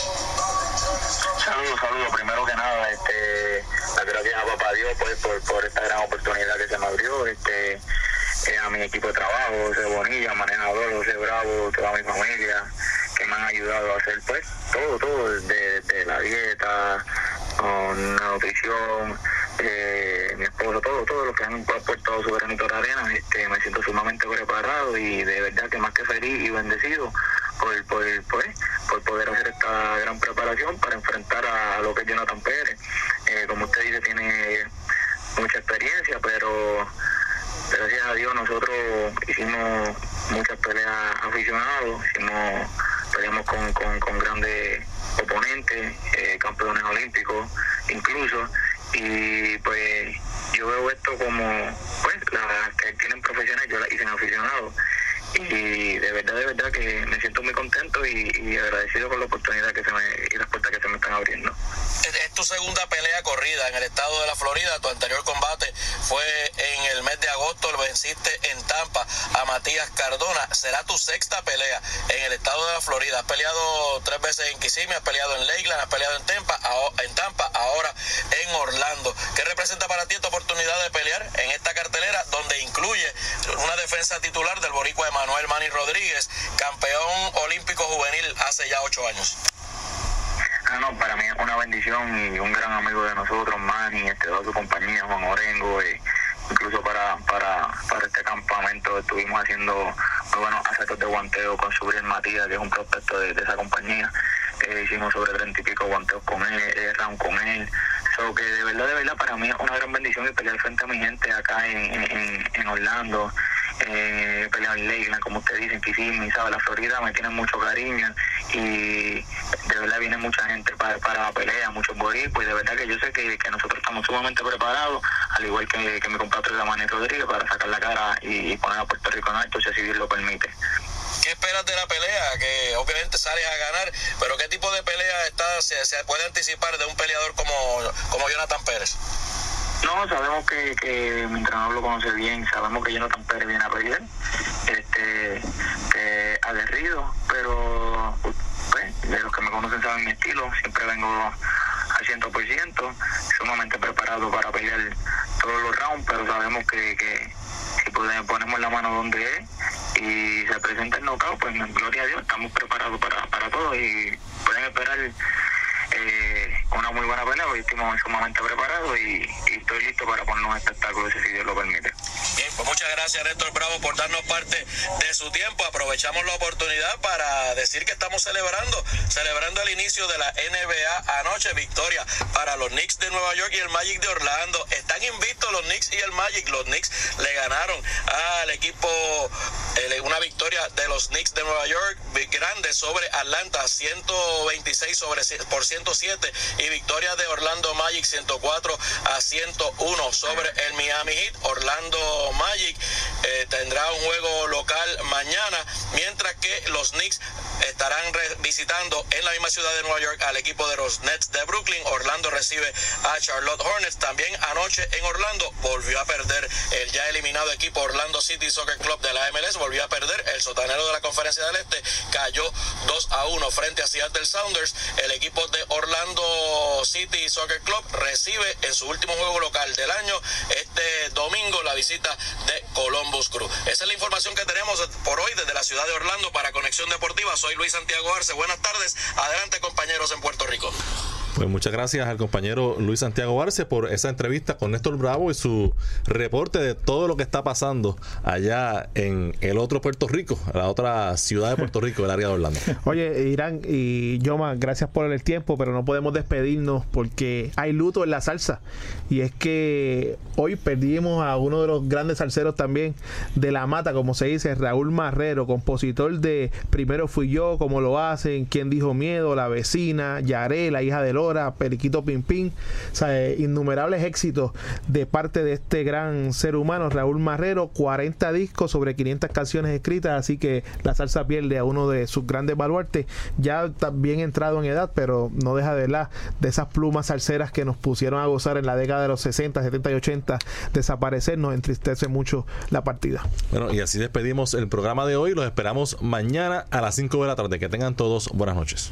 Saludos, saludos. Primero que nada, este, las gracias a Papá Dios pues, por, por esta gran oportunidad que se me abrió. Este, eh, a mi equipo de trabajo, José Bonilla, manejador, José Bravo, toda mi familia, que me han ayudado a hacer pues todo, todo, desde, desde la dieta, con la nutrición, eh, mi esposo, todo, todo lo que han aportado su granito de arena. Este, me siento sumamente preparado y de verdad que más que feliz y bendecido por, por, pues, por poder hacer esta gran preparación para enfrentar a, lo que es Jonathan Pérez. Eh, como usted dice, tiene mucha experiencia, pero gracias a Dios nosotros hicimos muchas peleas aficionados, hicimos, peleamos con, con, con grandes oponentes, eh, campeones olímpicos, incluso, y pues yo veo esto como, pues, las que tienen profesiones, yo las hice en aficionado y de verdad, de verdad que me siento muy contento y, agradecido con la oportunidad que se me, y las puertas que se me están abriendo. Es, tu segunda pelea corrida en el estado de la Florida. Tu anterior combate fue en el mes de agosto, lo venciste en Tampa a Matías Cardona. Será tu sexta pelea en el estado de la Florida. Has peleado tres veces en Kissimmee, has peleado en Lakeland, has peleado en Tampa, en Tampa, ahora en Orlando. ¿Qué representa para ti esta oportunidad de pelear en esta cartelera donde incluye una defensa titular del Boricua de Manuel Manny Rodríguez, campeón olímpico juvenil hace ya ocho años. Ah, no, para mí es una bendición y un gran amigo de nosotros, Manny, este, toda su compañía, Juan Orengo, y incluso para, para, para este campamento estuvimos haciendo muy buenos aceptos de guanteo con Subriel Matías, que es un prospecto de, esa compañía. Eh, hicimos sobre treinta y pico guanteos con él, eh, round con él. So que de verdad, de verdad, para mí es una gran bendición y pelear frente a mi gente acá en, en, en Orlando eh, peleado en Lakeland, como ustedes dicen, Kissimmee, ¿sabe? La Florida me tiene mucho cariño y de verdad viene mucha gente para, para la pelea, muchos boricuas y de verdad que yo sé que, nosotros estamos sumamente preparados, al igual que, que mi compatriota Damané Rodríguez, para sacar la cara y, poner a Puerto Rico en alto si así Dios lo permite. ¿Qué esperas de la pelea? Que obviamente sales a ganar, pero ¿qué tipo de pelea está, se, se puede anticipar de un peleador como, como Jonathan Pérez? No, sabemos que, que mi entrenador lo conoce bien, sabemos que Jonathan Pérez viene a pelear, este, que pero pues, de los que me conocen saben mi estilo, siempre vengo al 100%, sumamente preparado para pelear todos los rounds, pero sabemos que, que si ponemos la mano donde es y se presenta el knockout, pues gloria a Dios, estamos preparados para, para todo y pueden esperar eh, una muy buena pelea, hoy estamos sumamente preparados y, estoy listo para poner un espectáculo si Dios lo permite. Bien, pues muchas gracias Néstor Bravo por darnos parte de su tiempo. Aprovechamos la oportunidad para decir que estamos celebrando, celebrando el inicio de la NBA anoche, victoria para los Knicks de Nueva York y el Magic de Orlando. Están invictos los Knicks y el Magic. Los Knicks le ganaron al equipo una victoria de los Knicks de Nueva York grande sobre Atlanta, 126 sobre por 107 y victoria de Orlando Magic 104 a 101 sobre el Miami Heat. Orlando Magic eh, tendrá un juego local mañana, mientras que los Knicks estarán visitando en la misma ciudad de Nueva York al equipo de los Nets de Brooklyn. Orlando recibe a Charlotte Hornets. También anoche en Orlando volvió a perder el ya eliminado equipo Orlando City Soccer Club de la MLS. Volvió a perder el sotanero de la Conferencia del Este. Cayó 2 a 1 frente a Seattle Sounders. El equipo de Orlando City Soccer Club recibe en su último juego local del año este domingo la visita de Columbus Crew. Esa es la información que tenemos por hoy desde la ciudad de Orlando para Conexión Deportiva. Soy Luis Santiago Arce. Buenas tardes. Adelante compañeros en Puerto Rico. Pues muchas gracias al compañero Luis Santiago Arce por esa entrevista con Néstor Bravo y su reporte de todo lo que está pasando allá en el otro Puerto Rico, la otra ciudad de Puerto Rico, el área de Orlando. Oye, Irán y Yoma, gracias por el tiempo, pero no podemos despedirnos porque hay luto en la salsa. Y es que hoy perdimos a uno de los grandes salseros también de la mata, como se dice, Raúl Marrero, compositor de Primero fui yo, como lo hacen, quien dijo miedo, la vecina, Yaré, la hija Periquito Pimpín, o innumerables éxitos de parte de este gran ser humano, Raúl Marrero, 40 discos sobre 500 canciones escritas, así que la salsa pierde a uno de sus grandes baluartes, ya bien entrado en edad, pero no deja de la de esas plumas salseras que nos pusieron a gozar en la década de los 60, 70 y 80, desaparecer, nos entristece mucho la partida. Bueno, y así despedimos el programa de hoy, los esperamos mañana a las 5 de la tarde. Que tengan todos buenas noches.